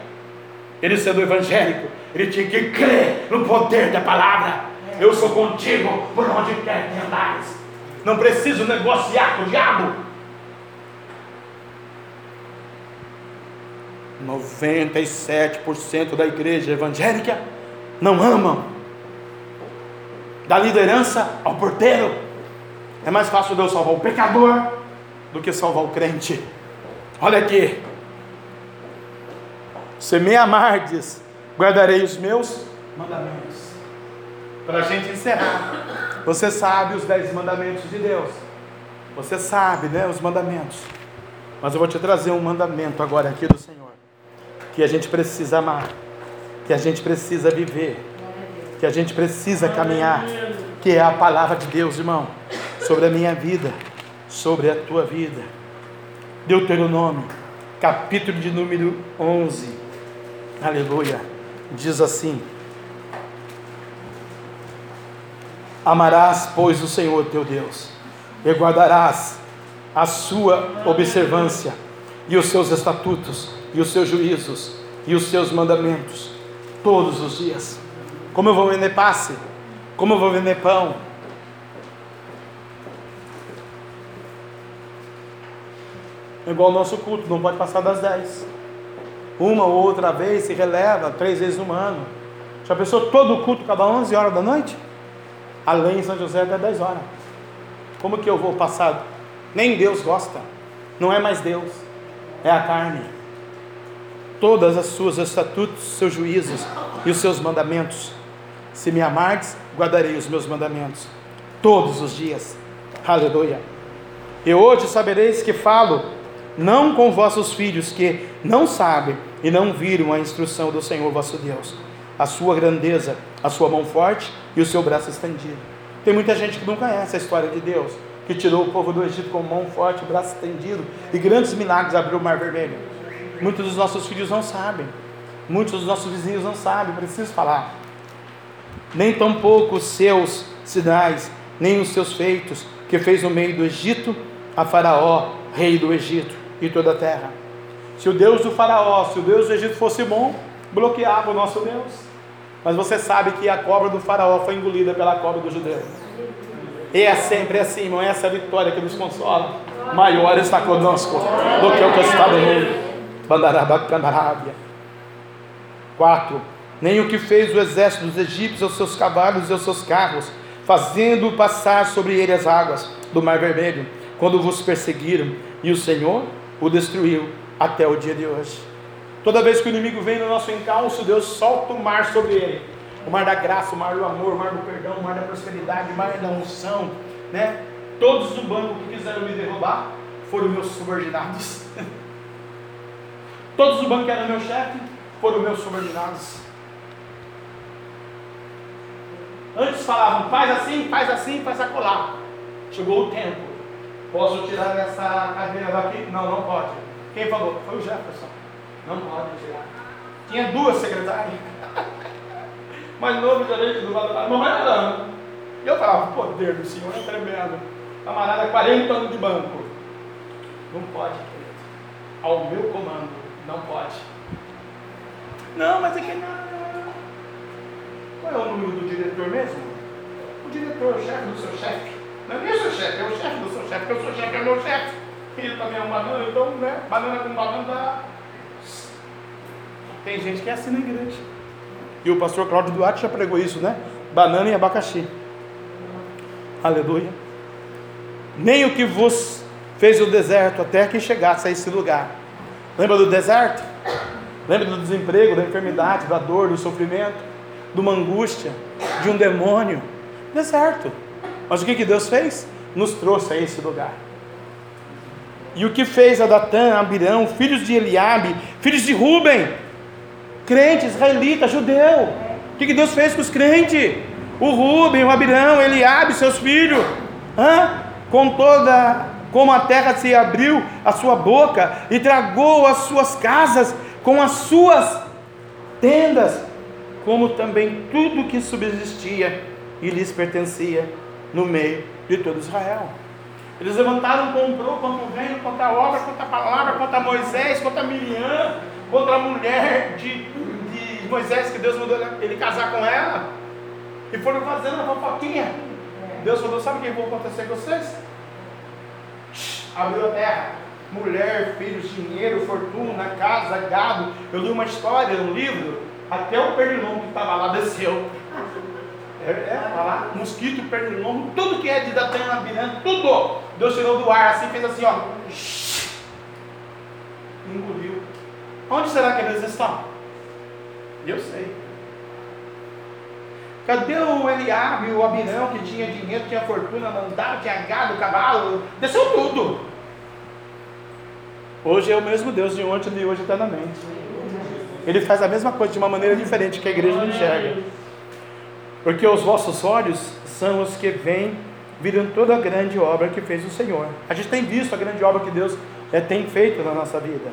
Ele sendo evangélico, ele tinha que crer no poder da palavra. Eu sou contigo por onde quer que andares. Não preciso negociar com o diabo. 97% da igreja evangélica não amam. Da liderança ao porteiro. É mais fácil Deus salvar o pecador do que salvar o crente. Olha aqui. Se me amardes, guardarei os meus mandamentos. Para a gente encerrar, você sabe os dez mandamentos de Deus. Você sabe, né, os mandamentos. Mas eu vou te trazer um mandamento agora aqui do Senhor, que a gente precisa amar, que a gente precisa viver, que a gente precisa caminhar, que é a palavra de Deus, irmão, sobre a minha vida, sobre a tua vida. Deuteronômio, capítulo de número 11 Aleluia. Diz assim: Amarás, pois, o Senhor teu Deus, e guardarás a sua observância, e os seus estatutos, e os seus juízos, e os seus mandamentos, todos os dias. Como eu vou vender passe? Como eu vou vender pão? É igual o nosso culto, não pode passar das 10. Uma ou outra vez se releva, três vezes no ano. Já pensou todo o culto cada 11 horas da noite? Além em São José até 10 horas. Como que eu vou passar? Nem Deus gosta. Não é mais Deus, é a carne. Todas as suas estatutos, seus juízos e os seus mandamentos. Se me amardes, guardarei os meus mandamentos todos os dias. Aleluia. E hoje sabereis que falo não com vossos filhos que não sabem e não viram a instrução do Senhor vosso Deus, a sua grandeza, a sua mão forte e o seu braço estendido. Tem muita gente que não conhece a história de Deus, que tirou o povo do Egito com mão forte, braço estendido e grandes milagres abriu o mar vermelho. Muitos dos nossos filhos não sabem, muitos dos nossos vizinhos não sabem, preciso falar. Nem tampouco os seus sinais, nem os seus feitos, que fez no meio do Egito a Faraó, rei do Egito e toda a terra. Se o Deus do Faraó, se o Deus do Egito fosse bom, bloqueava o nosso Deus. Mas você sabe que a cobra do Faraó foi engolida pela cobra do judeu. E é sempre assim, irmão. Essa é a vitória que nos consola. Maior está conosco do que o que está no mundo. Bandarabacandarábia. 4. Nem o que fez o exército dos egípcios aos seus cavalos e aos seus carros, fazendo passar sobre ele as águas do mar vermelho, quando vos perseguiram, e o Senhor o destruiu até o dia de hoje. Toda vez que o inimigo vem no nosso encalço, Deus solta o mar sobre ele. O mar da graça, o mar do amor, o mar do perdão, o mar da prosperidade, o mar da unção, né? Todos no banco que quiseram me derrubar foram meus subordinados. Todos no banco que eram meu chefe foram meus subordinados. Antes falavam, faz assim, faz assim, faz acolá. Chegou o tempo. Posso tirar essa cadeira daqui? Não, não pode. Quem falou? Foi o Jefferson. Não pode tirar. Tinha duas secretárias. Mas novo gerente do Valor, não era não. E eu falava, o poder do Senhor é tremendo. Camarada, 40 anos de banco. Não pode, querido. Ao meu comando, não pode. Não, mas é que não. Qual é o número do diretor mesmo? O diretor, o chefe do seu chefe. Não é nem o seu chefe, é o chefe do seu chefe, porque o seu chefe é o meu chefe. Ele também é um banana, então, né? Banana com banana dá. Tem gente que é assim na igreja. E o pastor Cláudio Duarte já pregou isso, né? Banana e abacaxi. Aleluia. Nem o que vos fez o deserto até que chegasse a esse lugar. Lembra do deserto? Lembra do desemprego, da enfermidade, da dor, do sofrimento, de uma angústia, de um demônio? Deserto. Mas o que, que Deus fez? Nos trouxe a esse lugar. E o que fez a Datã, Abirão, filhos de Eliabe, filhos de Ruben, crente, israelita, judeu. O que, que Deus fez com os crentes? O Ruben, o Abirão, Eliabe, seus filhos. Hã? Com toda, como a terra se abriu a sua boca e tragou as suas casas com as suas tendas, como também tudo que subsistia e lhes pertencia no meio de todo Israel. Eles levantaram contra o reino, contra a obra, contra a palavra, contra Moisés, contra Miriam, contra a mulher de, de Moisés, que Deus mandou ele casar com ela. E foram fazendo uma fofoquinha. Deus falou: Sabe o que vai acontecer com vocês? Abriu a terra. Mulher, filhos, dinheiro, fortuna, casa, gado. Eu li uma história, um livro. Até o pernilongo que estava lá desceu. É, é, tá lá, mosquito, pernilongo, tudo que é de Abirã, tudo. Deus tirou do ar assim, fez assim, ó. Engoliu. Onde será que eles estão? Eu sei. Cadê o Eliabe, o Abirão, que tinha dinheiro, tinha fortuna, mandava, tinha gado, cavalo? Desceu tudo. Hoje é o mesmo Deus de ontem, de hoje eternamente. Ele faz a mesma coisa de uma maneira diferente que a igreja não enxerga. Porque os vossos olhos são os que veem, viram toda a grande obra que fez o Senhor. A gente tem visto a grande obra que Deus é, tem feito na nossa vida.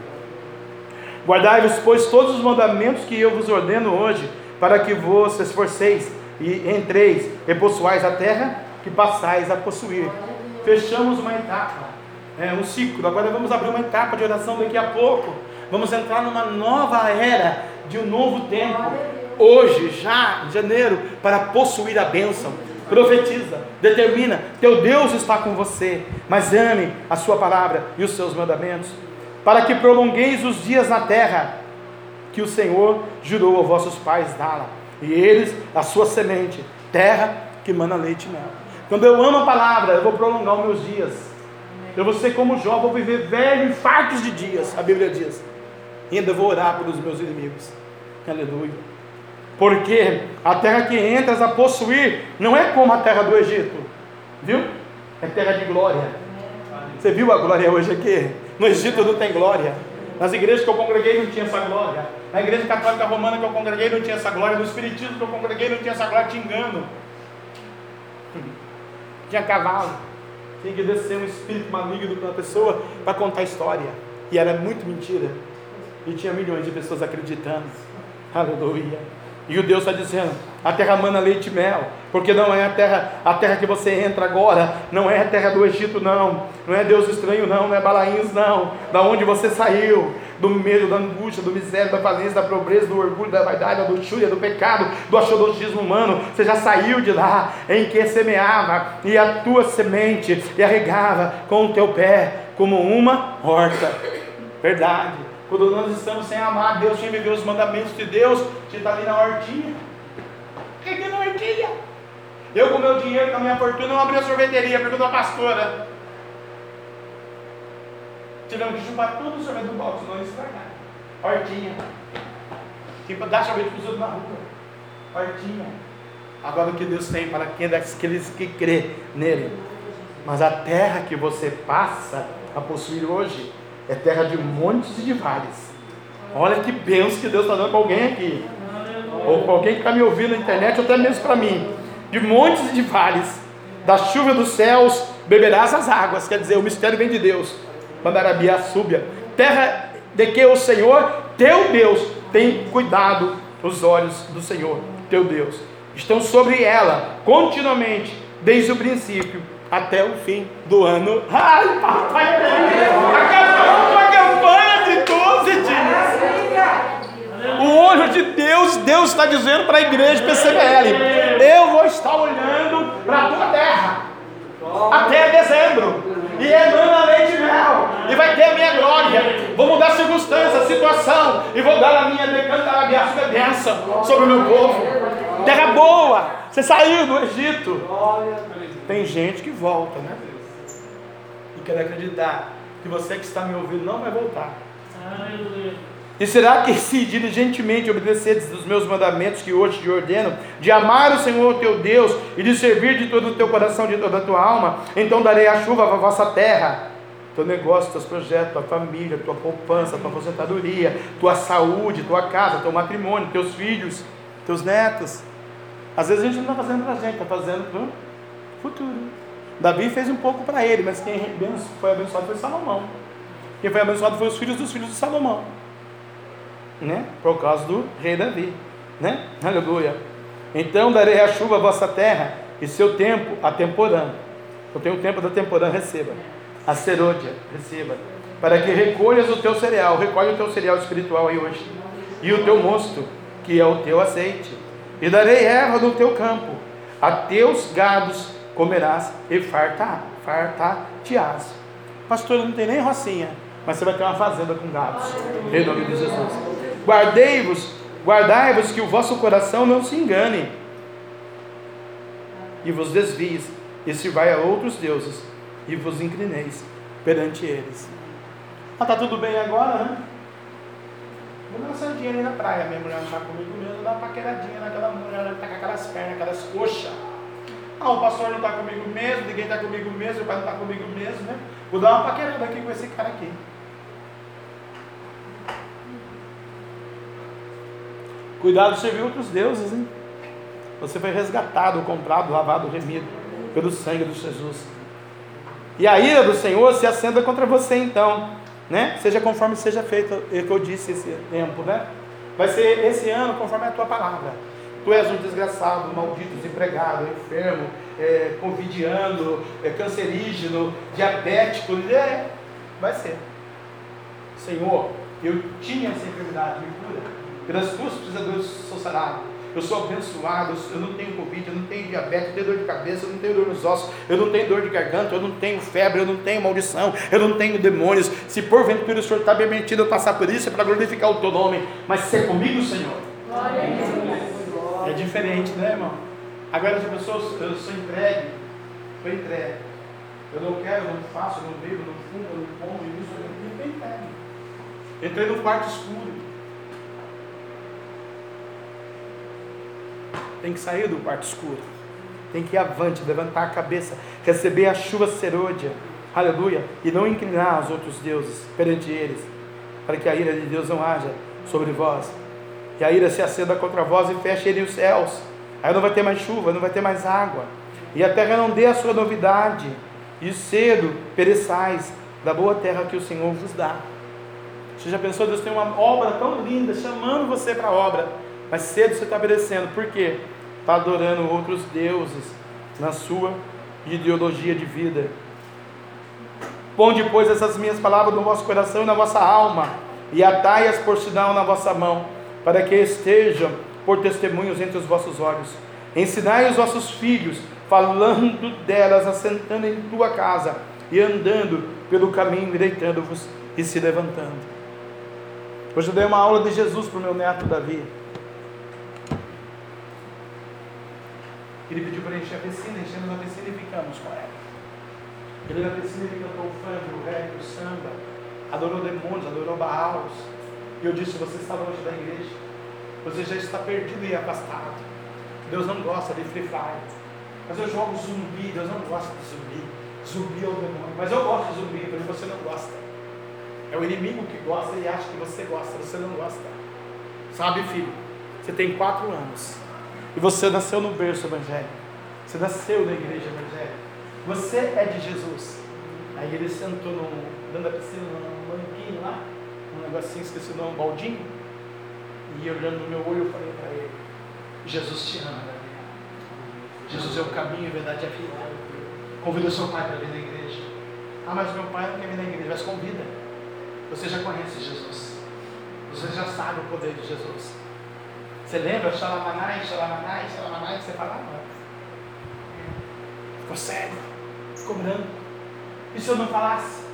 Guardai-vos, pois, todos os mandamentos que eu vos ordeno hoje, para que vos esforceis e entreis e possuais a terra que passais a possuir. Fechamos uma etapa, é, um ciclo. Agora vamos abrir uma etapa de oração daqui a pouco. Vamos entrar numa nova era de um novo tempo. Hoje, já em janeiro, para possuir a bênção. Profetiza, determina, teu Deus está com você, mas ame a sua palavra e os seus mandamentos, para que prolongueis os dias na terra que o Senhor jurou aos vossos pais dá-la, e eles a sua semente, terra que mana leite e mel. Quando eu amo a palavra, eu vou prolongar os meus dias. Eu vou ser como Jó, vou viver velho, fartos de dias, a Bíblia diz. E ainda vou orar pelos meus inimigos. Aleluia. Porque a terra que entras a possuir não é como a terra do Egito, viu? É terra de glória. Você viu a glória hoje aqui? No Egito não tem glória. Nas igrejas que eu congreguei não tinha essa glória. Na igreja católica romana que eu congreguei não tinha essa glória. No espiritismo que eu congreguei não tinha essa glória. Te engano. Tinha cavalo. Tinha que descer um espírito maligno para uma pessoa para contar a história. E era muito mentira. E tinha milhões de pessoas acreditando. Aleluia. E o Deus está dizendo: a terra mana leite e mel, porque não é a terra, a terra que você entra agora, não é a terra do Egito, não, não é Deus estranho, não, não é Balaíns, não, da onde você saiu, do medo, da angústia, do miséria, da falência, da pobreza, do orgulho, da vaidade, da luxúria, do pecado, do achodosismo humano, você já saiu de lá, em que semeava, e a tua semente, e arregava com o teu pé, como uma horta, verdade. Quando nós estamos sem amar Deus, sem viver os mandamentos de Deus, você está ali na hortinha. Fiquei na hortinha. Eu com meu dinheiro, com a minha fortuna, não abri a sorveteria, perguntou a pastora. Tivemos que chupar todo o sorvete do box, não estragar. Hortinha. Tipo, dar sorvete para os outros na rua. Hortinha. Agora o que Deus tem para aqueles que crê nele. Mas a terra que você passa a possuir hoje é terra de montes e de vales. Olha que bênção que Deus está dando para alguém aqui. Ou para alguém que está me ouvindo na internet, ou até mesmo para mim. De montes e de vales. Da chuva dos céus beberás as águas. Quer dizer, o mistério vem de Deus. Mandarabia súbia. Terra de que o Senhor, teu Deus, tem cuidado os olhos do Senhor, teu Deus. Estão sobre ela continuamente, desde o princípio até o fim do ano. Ai, papai! Acabou uma campanha de 12 dias. O olho de Deus, Deus está dizendo para a igreja PCBL: Eu vou estar olhando para a tua terra até dezembro. E emana leite e mel. E vai ter a minha glória. Vou mudar a circunstância, a situação. E vou dar a minha decantarabiaço de bênção sobre o meu povo. Terra boa. Você saiu do Egito. Tem gente que volta, né? E quer acreditar que você que está me ouvindo não vai voltar. E será que se diligentemente obedeceres os meus mandamentos que hoje te ordeno, de amar o Senhor teu Deus e de servir de todo o teu coração, de toda a tua alma, então darei a chuva à vossa terra, teu negócio, teus projetos, tua família, tua poupança, tua aposentadoria, tua saúde, tua casa, teu matrimônio, teus filhos, teus netos. Às vezes a gente não está fazendo para a gente, está fazendo para futuro. Davi fez um pouco para ele, mas quem foi abençoado foi Salomão. Quem foi abençoado foi os filhos dos filhos de Salomão né? Por causa do rei Davi, né? Aleluia. Então darei a chuva à vossa terra e seu tempo a temporã. Eu tenho o tempo da temporã, receba. A serôdia, receba. Para que recolhas o teu cereal, recolhe o teu cereal espiritual aí hoje. E o teu mosto, que é o teu azeite. E darei erva do teu campo. A teus gados comerás e fartar, fartar-te-ás. Pastor, não tem nem rocinha, mas você vai ter uma fazenda com gados. Em nome de Jesus. Guardei-vos, guardai-vos que o vosso coração não se engane e vos desvies e sirvai a outros deuses e vos inclineis perante eles. Ah, tá tudo bem agora, né? Vou uma sandinha ali na praia, minha mulher não está comigo mesmo, dar uma paqueradinha naquela mulher que está com aquelas pernas, aquelas coxas. Ah, o pastor não está comigo mesmo, ninguém está comigo mesmo, o pai não está comigo mesmo, né? Vou dar uma paquerada aqui com esse cara aqui. Cuidado de servir outros deuses, hein? Você foi resgatado, comprado, lavado, remido pelo sangue de Jesus. E a ira do Senhor se acenda contra você então, né? Seja conforme seja feito é o que eu disse esse tempo, né? Vai ser esse ano conforme a tua palavra. Tu és um desgraçado, maldito, desempregado, enfermo, é, é, cancerígeno, diabético. É, vai ser. Senhor, eu tinha essa enfermidade, me cura. Pelas tuas pisaduras sou sarado eu sou abençoado, eu não tenho Covid, eu não tenho diabetes, eu tenho dor de cabeça, eu não tenho dor nos ossos, eu não tenho dor de garganta, eu não tenho febre, eu não tenho maldição, eu não tenho demônios. Se porventura o Senhor está permitido eu passar por isso, é para glorificar o teu nome, mas ser comigo, Senhor. É diferente, né, irmão? Agora as pessoas, eu sou entregue, estou entregue. Eu não quero, eu não faço, eu não bebo, eu não fumo, eu não como, isso, eu não entregue. Entrei no quarto escuro. tem que sair do quarto escuro, tem que ir avante, levantar a cabeça, receber a chuva serôdia, aleluia, e não inclinar aos outros deuses perante eles, para que a ira de Deus não haja sobre vós, e a ira se acenda contra vós e feche ele os céus, aí não vai ter mais chuva, não vai ter mais água, e a terra não dê a sua novidade, e cedo pereçais da boa terra que o Senhor vos dá. Você já pensou, Deus tem uma obra tão linda, chamando você para a obra, mas cedo você está perecendo, por quê? está adorando outros deuses na sua ideologia de vida. Põe depois essas minhas palavras no vosso coração e na vossa alma, e atai-as por sinal na vossa mão, para que estejam por testemunhos entre os vossos olhos. Ensinai os vossos filhos, falando delas, assentando em tua casa, e andando pelo caminho, deitando-vos e se levantando. Hoje eu dei uma aula de Jesus para o meu neto Davi. Ele pediu para encher a piscina, enchemos a piscina e ficamos com ela. Ele na piscina ele cantou o funk, o reggae, o samba, adorou demônios, adorou Baals. E eu disse: Você está longe da igreja, você já está perdido e afastado. Deus não gosta de free fire. Mas eu jogo zumbi, Deus não gosta de zumbi. Zumbi é o demônio. Mas eu gosto de zumbi, porque você não gosta. É o inimigo que gosta e acha que você gosta, você não gosta. Sabe, filho? Você tem quatro anos. E você nasceu no berço evangélico. Você nasceu na igreja evangélica. Você é de Jesus. Aí ele sentou no, dentro da piscina, num banquinho lá, um negocinho, esqueci o nome, baldinho. E olhando no meu olho, eu falei para ele: Jesus te ama, Davi. Jesus é o caminho, a verdade e a vida. Convida o seu pai para vir na igreja. Ah, mas meu pai não quer vir na igreja. Mas convida. Você já conhece Jesus. Você já sabe o poder de Jesus. Você lembra? Xalamanai, xalamanai, xalamanai, você falava? Ficou cego, ficou branco. E se eu não falasse?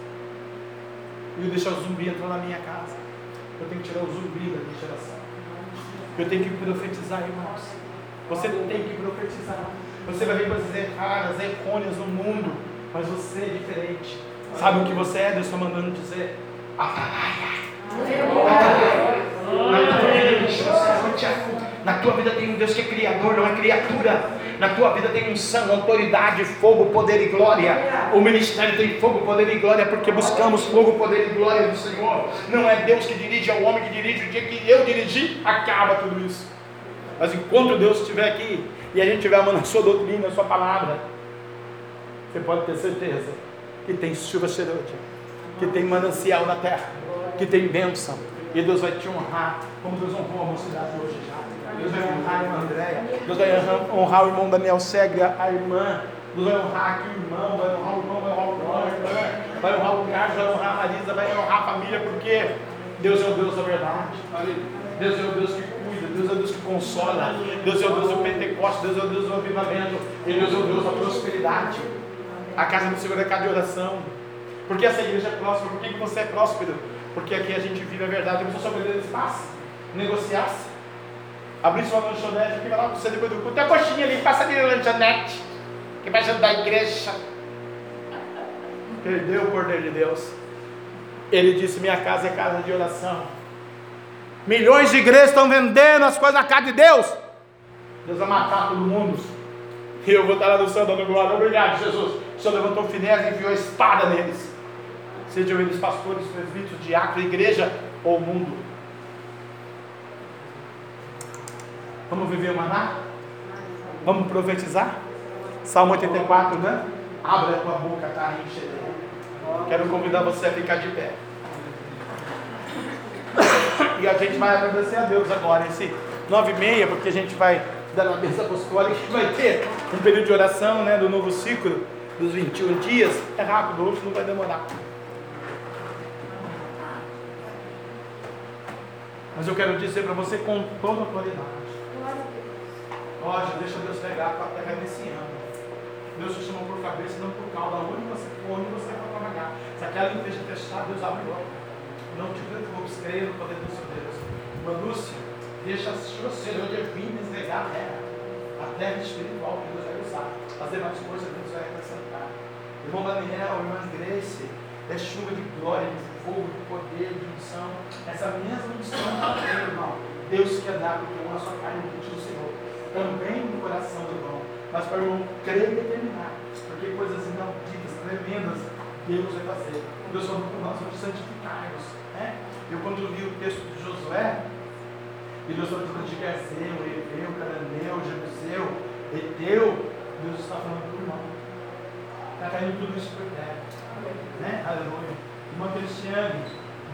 Eu ia deixar o zumbi entrar na minha casa. Eu tenho que tirar o zumbi da minha geração. Eu tenho que profetizar, irmãos. Você tem que profetizar. Você vai ver coisas erradas, errôneas no mundo, mas você é diferente. Sabe o que você é? Deus está mandando dizer. Atalaia. Na tua vida tem um Deus que é criador, não é criatura. Na tua vida tem unção, autoridade, fogo, poder e glória. O ministério tem fogo, poder e glória, porque buscamos fogo, poder e glória do Senhor. Não é Deus que dirige, é o homem que dirige. O dia que eu dirigir, acaba tudo isso. Mas enquanto Deus estiver aqui e a gente estiver amando a sua doutrina, a sua palavra, você pode ter certeza que tem chuva cheirante, que tem manancial na terra, que tem bênção. E Deus vai te honrar, como Deus honrou a mocidade hoje já. Deus vai honrar a irmã Andréia. Deus vai honrar o irmão Daniel Segra, a irmã. Deus vai honrar aqui o irmão, vai honrar o irmão, vai honrar o irmão, irmã. Vai honrar o Carlos, vai honrar a Marisa, vai honrar a família, porque Deus é o Deus da verdade. Deus é o Deus que cuida, Deus é o Deus que consola, Deus é o Deus do Pentecostes, Deus é o Deus do avivamento, e Deus é o Deus da prosperidade. A casa do Senhor é casa de oração. Porque essa igreja é próspera, por que você é próspero? Porque aqui a gente vive a verdade, eu só sobre espaço, negociasse. Abrisse uma lanchonete aqui, vai lá você depois do culto. Tem a coxinha ali, passa ali na lanchonete. Que vai ajudar a igreja. Perdeu o poder de Deus. Ele disse: Minha casa é casa de oração. Milhões de igrejas estão vendendo as coisas na casa de Deus. Deus vai matar todo mundo. E eu vou estar lá no céu dando glória. Obrigado, Jesus. O Senhor levantou finés e enviou a espada neles. Sejam eles pastores, presbíteros, diáconos, igreja ou mundo. Vamos viver o maná? Vamos profetizar? Salmo 84, né? Abre a tua boca, tá? Enche Quero convidar você a ficar de pé. E a gente vai agradecer a Deus agora, esse nove e meia, porque a gente vai dar uma bênção apostólica, que vai ter um período de oração, né, do novo ciclo, dos 21 dias. É rápido, hoje não vai demorar. Mas eu quero dizer para você com toda a qualidade. Lógico, deixa Deus pegar para terra nesse ano. Deus te chamou por cabeça, não por cauda. Onde você for, onde você vai trabalhar. Se aquela igreja fechar, Deus abre logo. Não te preocupes, creia no poder do seu Deus. Lúcia, deixa você hoje é vir desligar a terra. A terra espiritual que Deus vai usar. As demais coisas Deus vai acrescentar. Irmão Daniel, irmã Grace, é chuva de glória, de fogo, de poder, de unção. Essa mesma unção também, irmão. Deus quer dar porque uma sua carne do Senhor. Também no coração do irmão. Mas para o irmão crer e determinar. Porque coisas inauditas, tremendas, Deus vai fazer. Deus falou para nós vamos santificar-nos. Né? Eu quando li o texto de Josué, e Deus falou de Gerceu, Eveu, Cananeu, Jebuseu, Eteu, Deus está falando para o irmão. Está caindo tudo isso por terra. Né? Aleluia. Irmã Cristiane,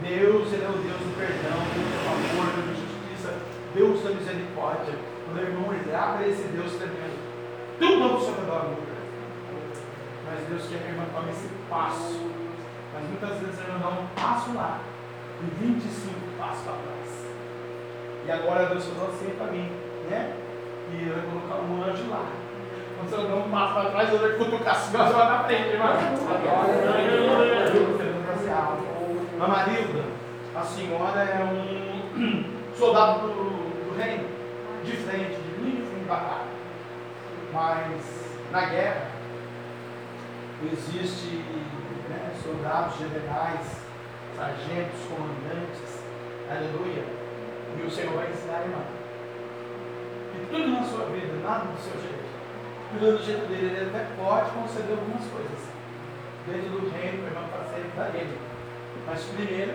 Deus ele é o Deus do perdão, Deus do amor, Deus da justiça, Deus da misericórdia. O irmão olhar para esse Deus tremendo, tudo ao seu redor muda. Mas Deus quer que a irmã tome esse passo. Mas muitas vezes a irmã dá um passo lá e 25 passos para trás. E agora Deus falou assim para mim, né? E eu vou colocar um anjo lá. Quando você dá um passo para trás, eu vou cutucar assim, você vai na frente, irmão. A Marilda, a senhora é um soldado do, do reino, de frente, de linha de batalha. Mas na guerra existe né, soldados, generais, sargentos, comandantes, aleluia. E o Senhor vai ensinar a irmã. E tudo na sua vida, nada do seu jeito. Do jeito dele, ele até pode conceder algumas coisas. Dentro do reino, o irmão para sempre da ele. Mas primeiro,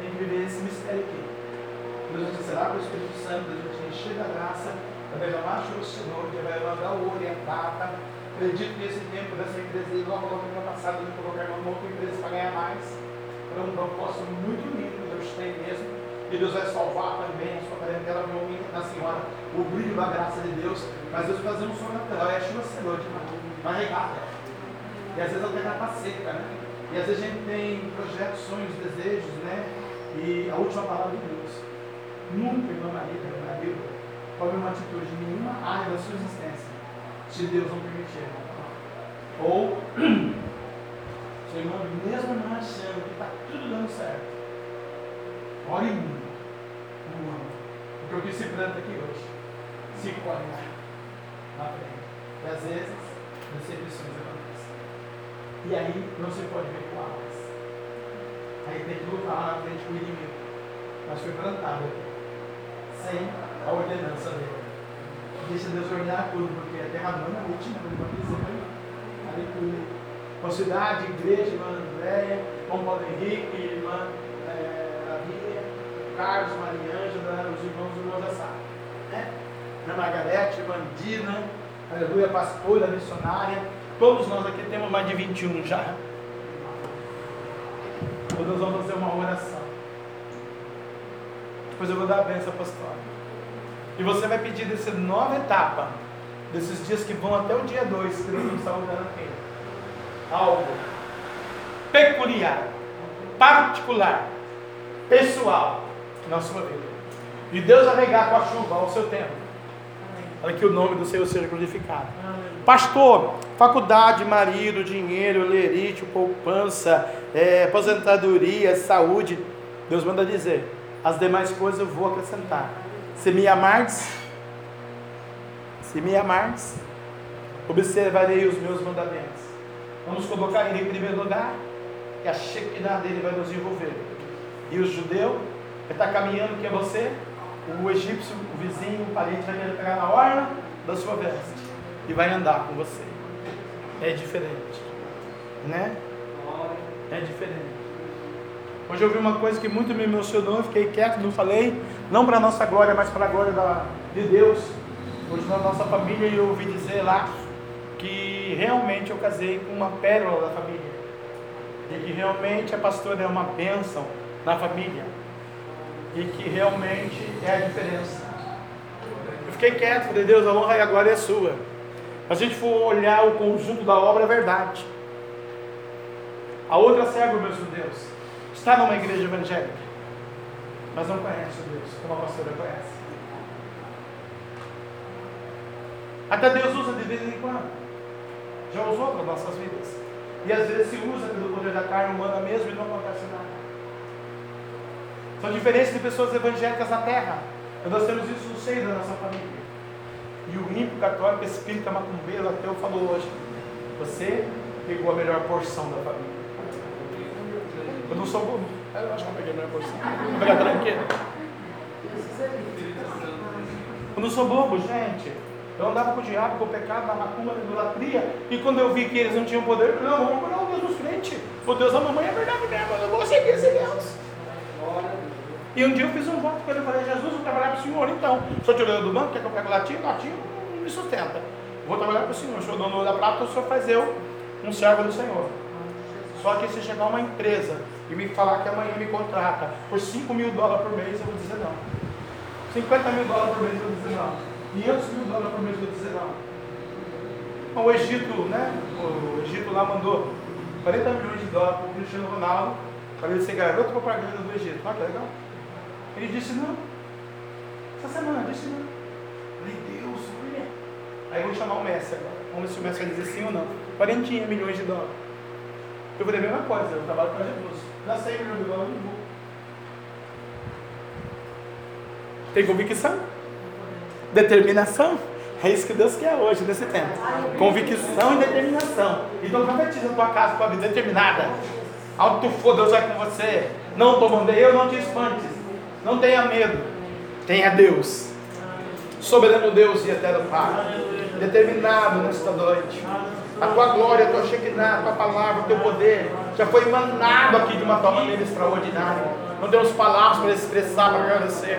tem que viver esse mistério aqui. Deus será para o Espírito Santo, Deus vai te encher da graça, vai derramar o Senhor, que vai mandar o ouro e a. Acredito que esse tempo dessa empresa logo logo no ano passado, eu colocar uma outra empresa para ganhar mais. Para um propósito muito lindo, Deus tem mesmo. E Deus vai salvar também a sua parentela, meu homem, na senhora, o brilho da graça de Deus. Mas Deus fazer um sobrenatural, é a chuva senhor, vai regar a terra. E às vezes a terra está seca, né? E às vezes a gente tem projetos, sonhos, desejos, né? E a última palavra de Deus. Nunca, irmã Maria, tome uma atitude em nenhuma área da sua existência, se Deus não permitir. Ou, seu irmão, mesmo não achando que está tudo dando certo, ore muito. Ano. Porque o que se planta aqui hoje, se colhe na frente. E às vezes, decepções acontecem. E aí não se pode recuá-las. Aí tem que lutar na frente com o inimigo. Mas foi plantado aqui. Sem a ordenança dele. Deixa Deus ordenar tudo, porque a terra não é última, ele vai dizer Aleluia. Uma cidade, igreja, irmã Andréia, irmão Paulo Henrique, irmã é, Lavia, Carlos, Mariângela, os irmãos e irmãos da sala. Né? Irmã Margarete, irmã Dina, aleluia, pastora, missionária. Todos nós aqui temos mais de 21 já. Todos vamos fazer uma oração. Depois eu vou dar a benção apostólica. E você vai pedir dessa nova etapa, desses dias que vão até o dia 2, que nós estamos saudando aqui. Algo peculiar, particular, pessoal na sua vida. E Deus vai regar com a chuva ao seu tempo. Para que o nome do Senhor seja glorificado. Pastor, faculdade, marido, dinheiro, lerite, poupança, é, aposentadoria, saúde. Deus manda dizer: as demais coisas eu vou acrescentar. Se me amardes, se me amardes, observarei os meus mandamentos. Vamos colocar ele em primeiro lugar, e a Shekinah dele vai nos envolver. E o judeu que está caminhando, que é você, o egípcio, o vizinho, o parente, vai pegar na orla da sua veste e vai andar com você. É diferente, né? É diferente. Hoje eu vi uma coisa que muito me emocionou, fiquei quieto, não falei, não para nossa glória, mas para a glória da, de Deus. Hoje na nossa família eu ouvi dizer lá que realmente eu casei com uma pérola da família. E que realmente a pastora é uma bênção na família. e que realmente é a diferença. Eu fiquei quieto, falei, Deus, a honra e a glória é sua. Se a gente for olhar o conjunto da obra, é verdade. A outra serva, meu Deus, está numa igreja evangélica, mas não conhece Deus, como a pastora conhece. Até Deus usa de vez em quando. Já usou para nossas vidas. E às vezes se usa pelo poder da carne humana mesmo e não acontece nada. São diferentes de pessoas evangélicas na terra. Nós temos isso no seio da nossa família. E o ímpio católico, espírita macumbeiro, ateu, falou hoje: Você pegou a melhor porção da família. Eu não sou bobo. Eu acho que eu peguei a melhor porção. Vou pegar tranqueira. Eu não sou bobo, gente. Eu andava com o diabo, com o pecado, na macumba, na idolatria. E quando eu vi que eles não tinham poder, eu falei, não, vamos procurar o Deus dos crentes. O Deus da mamãe é verdade mesmo, eu vou seguir esse Deus. E um dia eu fiz um voto com ele, eu falei, Jesus, vou trabalhar para o Senhor então. Sou tirando do banco, quer que eu pegue? Latinha não me sustenta. Vou trabalhar para o Senhor, sou dono da prata, o Senhor faz eu um servo do Senhor. Só que se chegar uma empresa e me falar que amanhã me contrata por 5 mil dólares por mês, eu vou dizer não. 50 mil dólares por mês, eu vou dizer não. 500 mil dólares por mês, eu vou dizer não. O Egito, né? O Egito lá mandou 40 milhões de dólares para o Cristiano Ronaldo para ele ser garoto propaganda do Egito. Olha que legal. Ele disse não. Essa semana disse não. Falei, Deus, olha. Aí vou chamar o Messi agora. Vamos ver se o Messi vai dizer sim ou não. 40 milhões de dólares. Eu falei a mesma coisa, eu trabalho para Jesus. Dá 100 milhões de dólares, eu vou. Tem convicção? Determinação? É isso que Deus quer hoje, nesse tempo. Convicção e determinação. Então profetiza a tua casa com a vida determinada. Alto tu for, Deus vai com você. Não tomando eu, não te espantes. Não tenha medo. Tenha Deus. Soberano Deus e eterno Pai. Determinado nesta noite. A tua glória, a tua Shekinah, a tua palavra, o teu poder já foi emanado aqui de uma tal maneira extraordinária. Não temos palavras para expressar, para agradecer.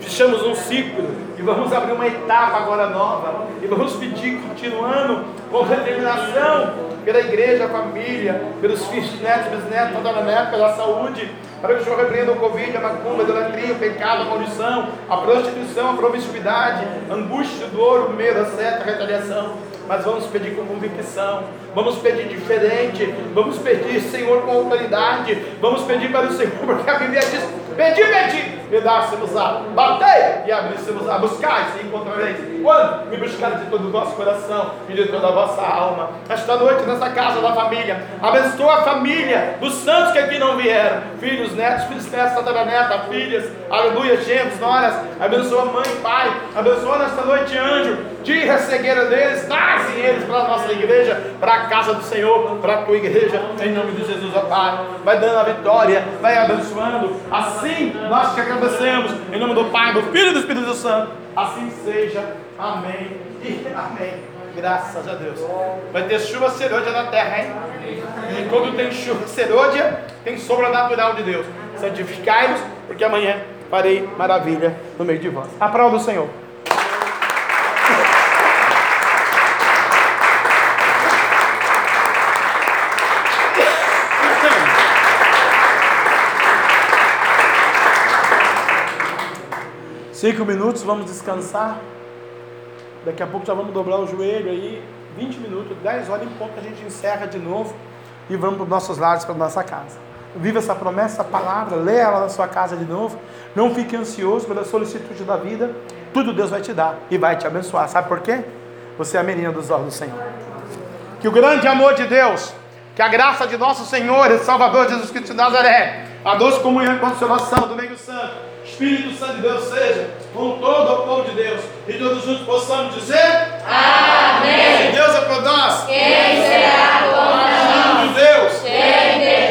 Fechamos um ciclo e vamos abrir uma etapa agora nova. E vamos pedir, continuando com determinação, pela igreja, família, pelos filhos, netos, bisnetos, tataranetos, pela saúde, para que o Senhor repreenda o Covid, a macumba, a idolatria, o pecado, a maldição, a prostituição, a promiscuidade, a angústia, dor, o medo, a seta, a retaliação. Mas vamos pedir com convicção, vamos pedir diferente, vamos pedir, Senhor, com autoridade, vamos pedir para o Senhor, porque a Bíblia diz: pedi, pedi, me dá-se-vos-á, batei e abri-se-vos-á, buscai e encontrareis. Quando me buscarem de todo o vosso coração e de toda a vossa alma, esta noite nessa casa da família, abençoa a família dos santos que aqui não vieram, filhos, netos, filhos, netos, tataraneta, filhas, aleluia, genros, noras, abençoa mãe, pai, abençoa nesta noite, anjo, tira a cegueira deles, trazem eles para a nossa igreja, para a casa do Senhor, para a tua igreja, em nome de Jesus, ó Pai, vai dando a vitória, vai abençoando, assim nós te agradecemos, em nome do Pai, do Filho e do Espírito Santo, assim seja, amém e amém. Graças a Deus. Vai ter chuva serôdia na terra, hein? E quando tem chuva serôdia, tem sobrenatural de Deus. Santificai-vos, porque amanhã farei maravilha no meio de vós. Aplauda o Senhor. Cinco minutos, vamos descansar. Daqui a pouco já vamos dobrar o joelho aí. 20 minutos, 10 horas em ponto, a gente encerra de novo e vamos para os nossos lares, para a nossa casa. Viva essa promessa, essa palavra, lê ela na sua casa de novo. Não fique ansioso pela solicitude da vida. Tudo Deus vai te dar e vai te abençoar. Sabe por quê? Você é a menina dos olhos do Senhor. Que o grande amor de Deus, que a graça de nosso Senhor e Salvador Jesus Cristo de Nazaré, a doce comunhão e consolação do meio santo, Espírito Santo de Deus seja com todo o povo de Deus. E todos juntos possamos dizer: Amém. Deus é por nós, quem será contra nós? Deus. Quem Deus.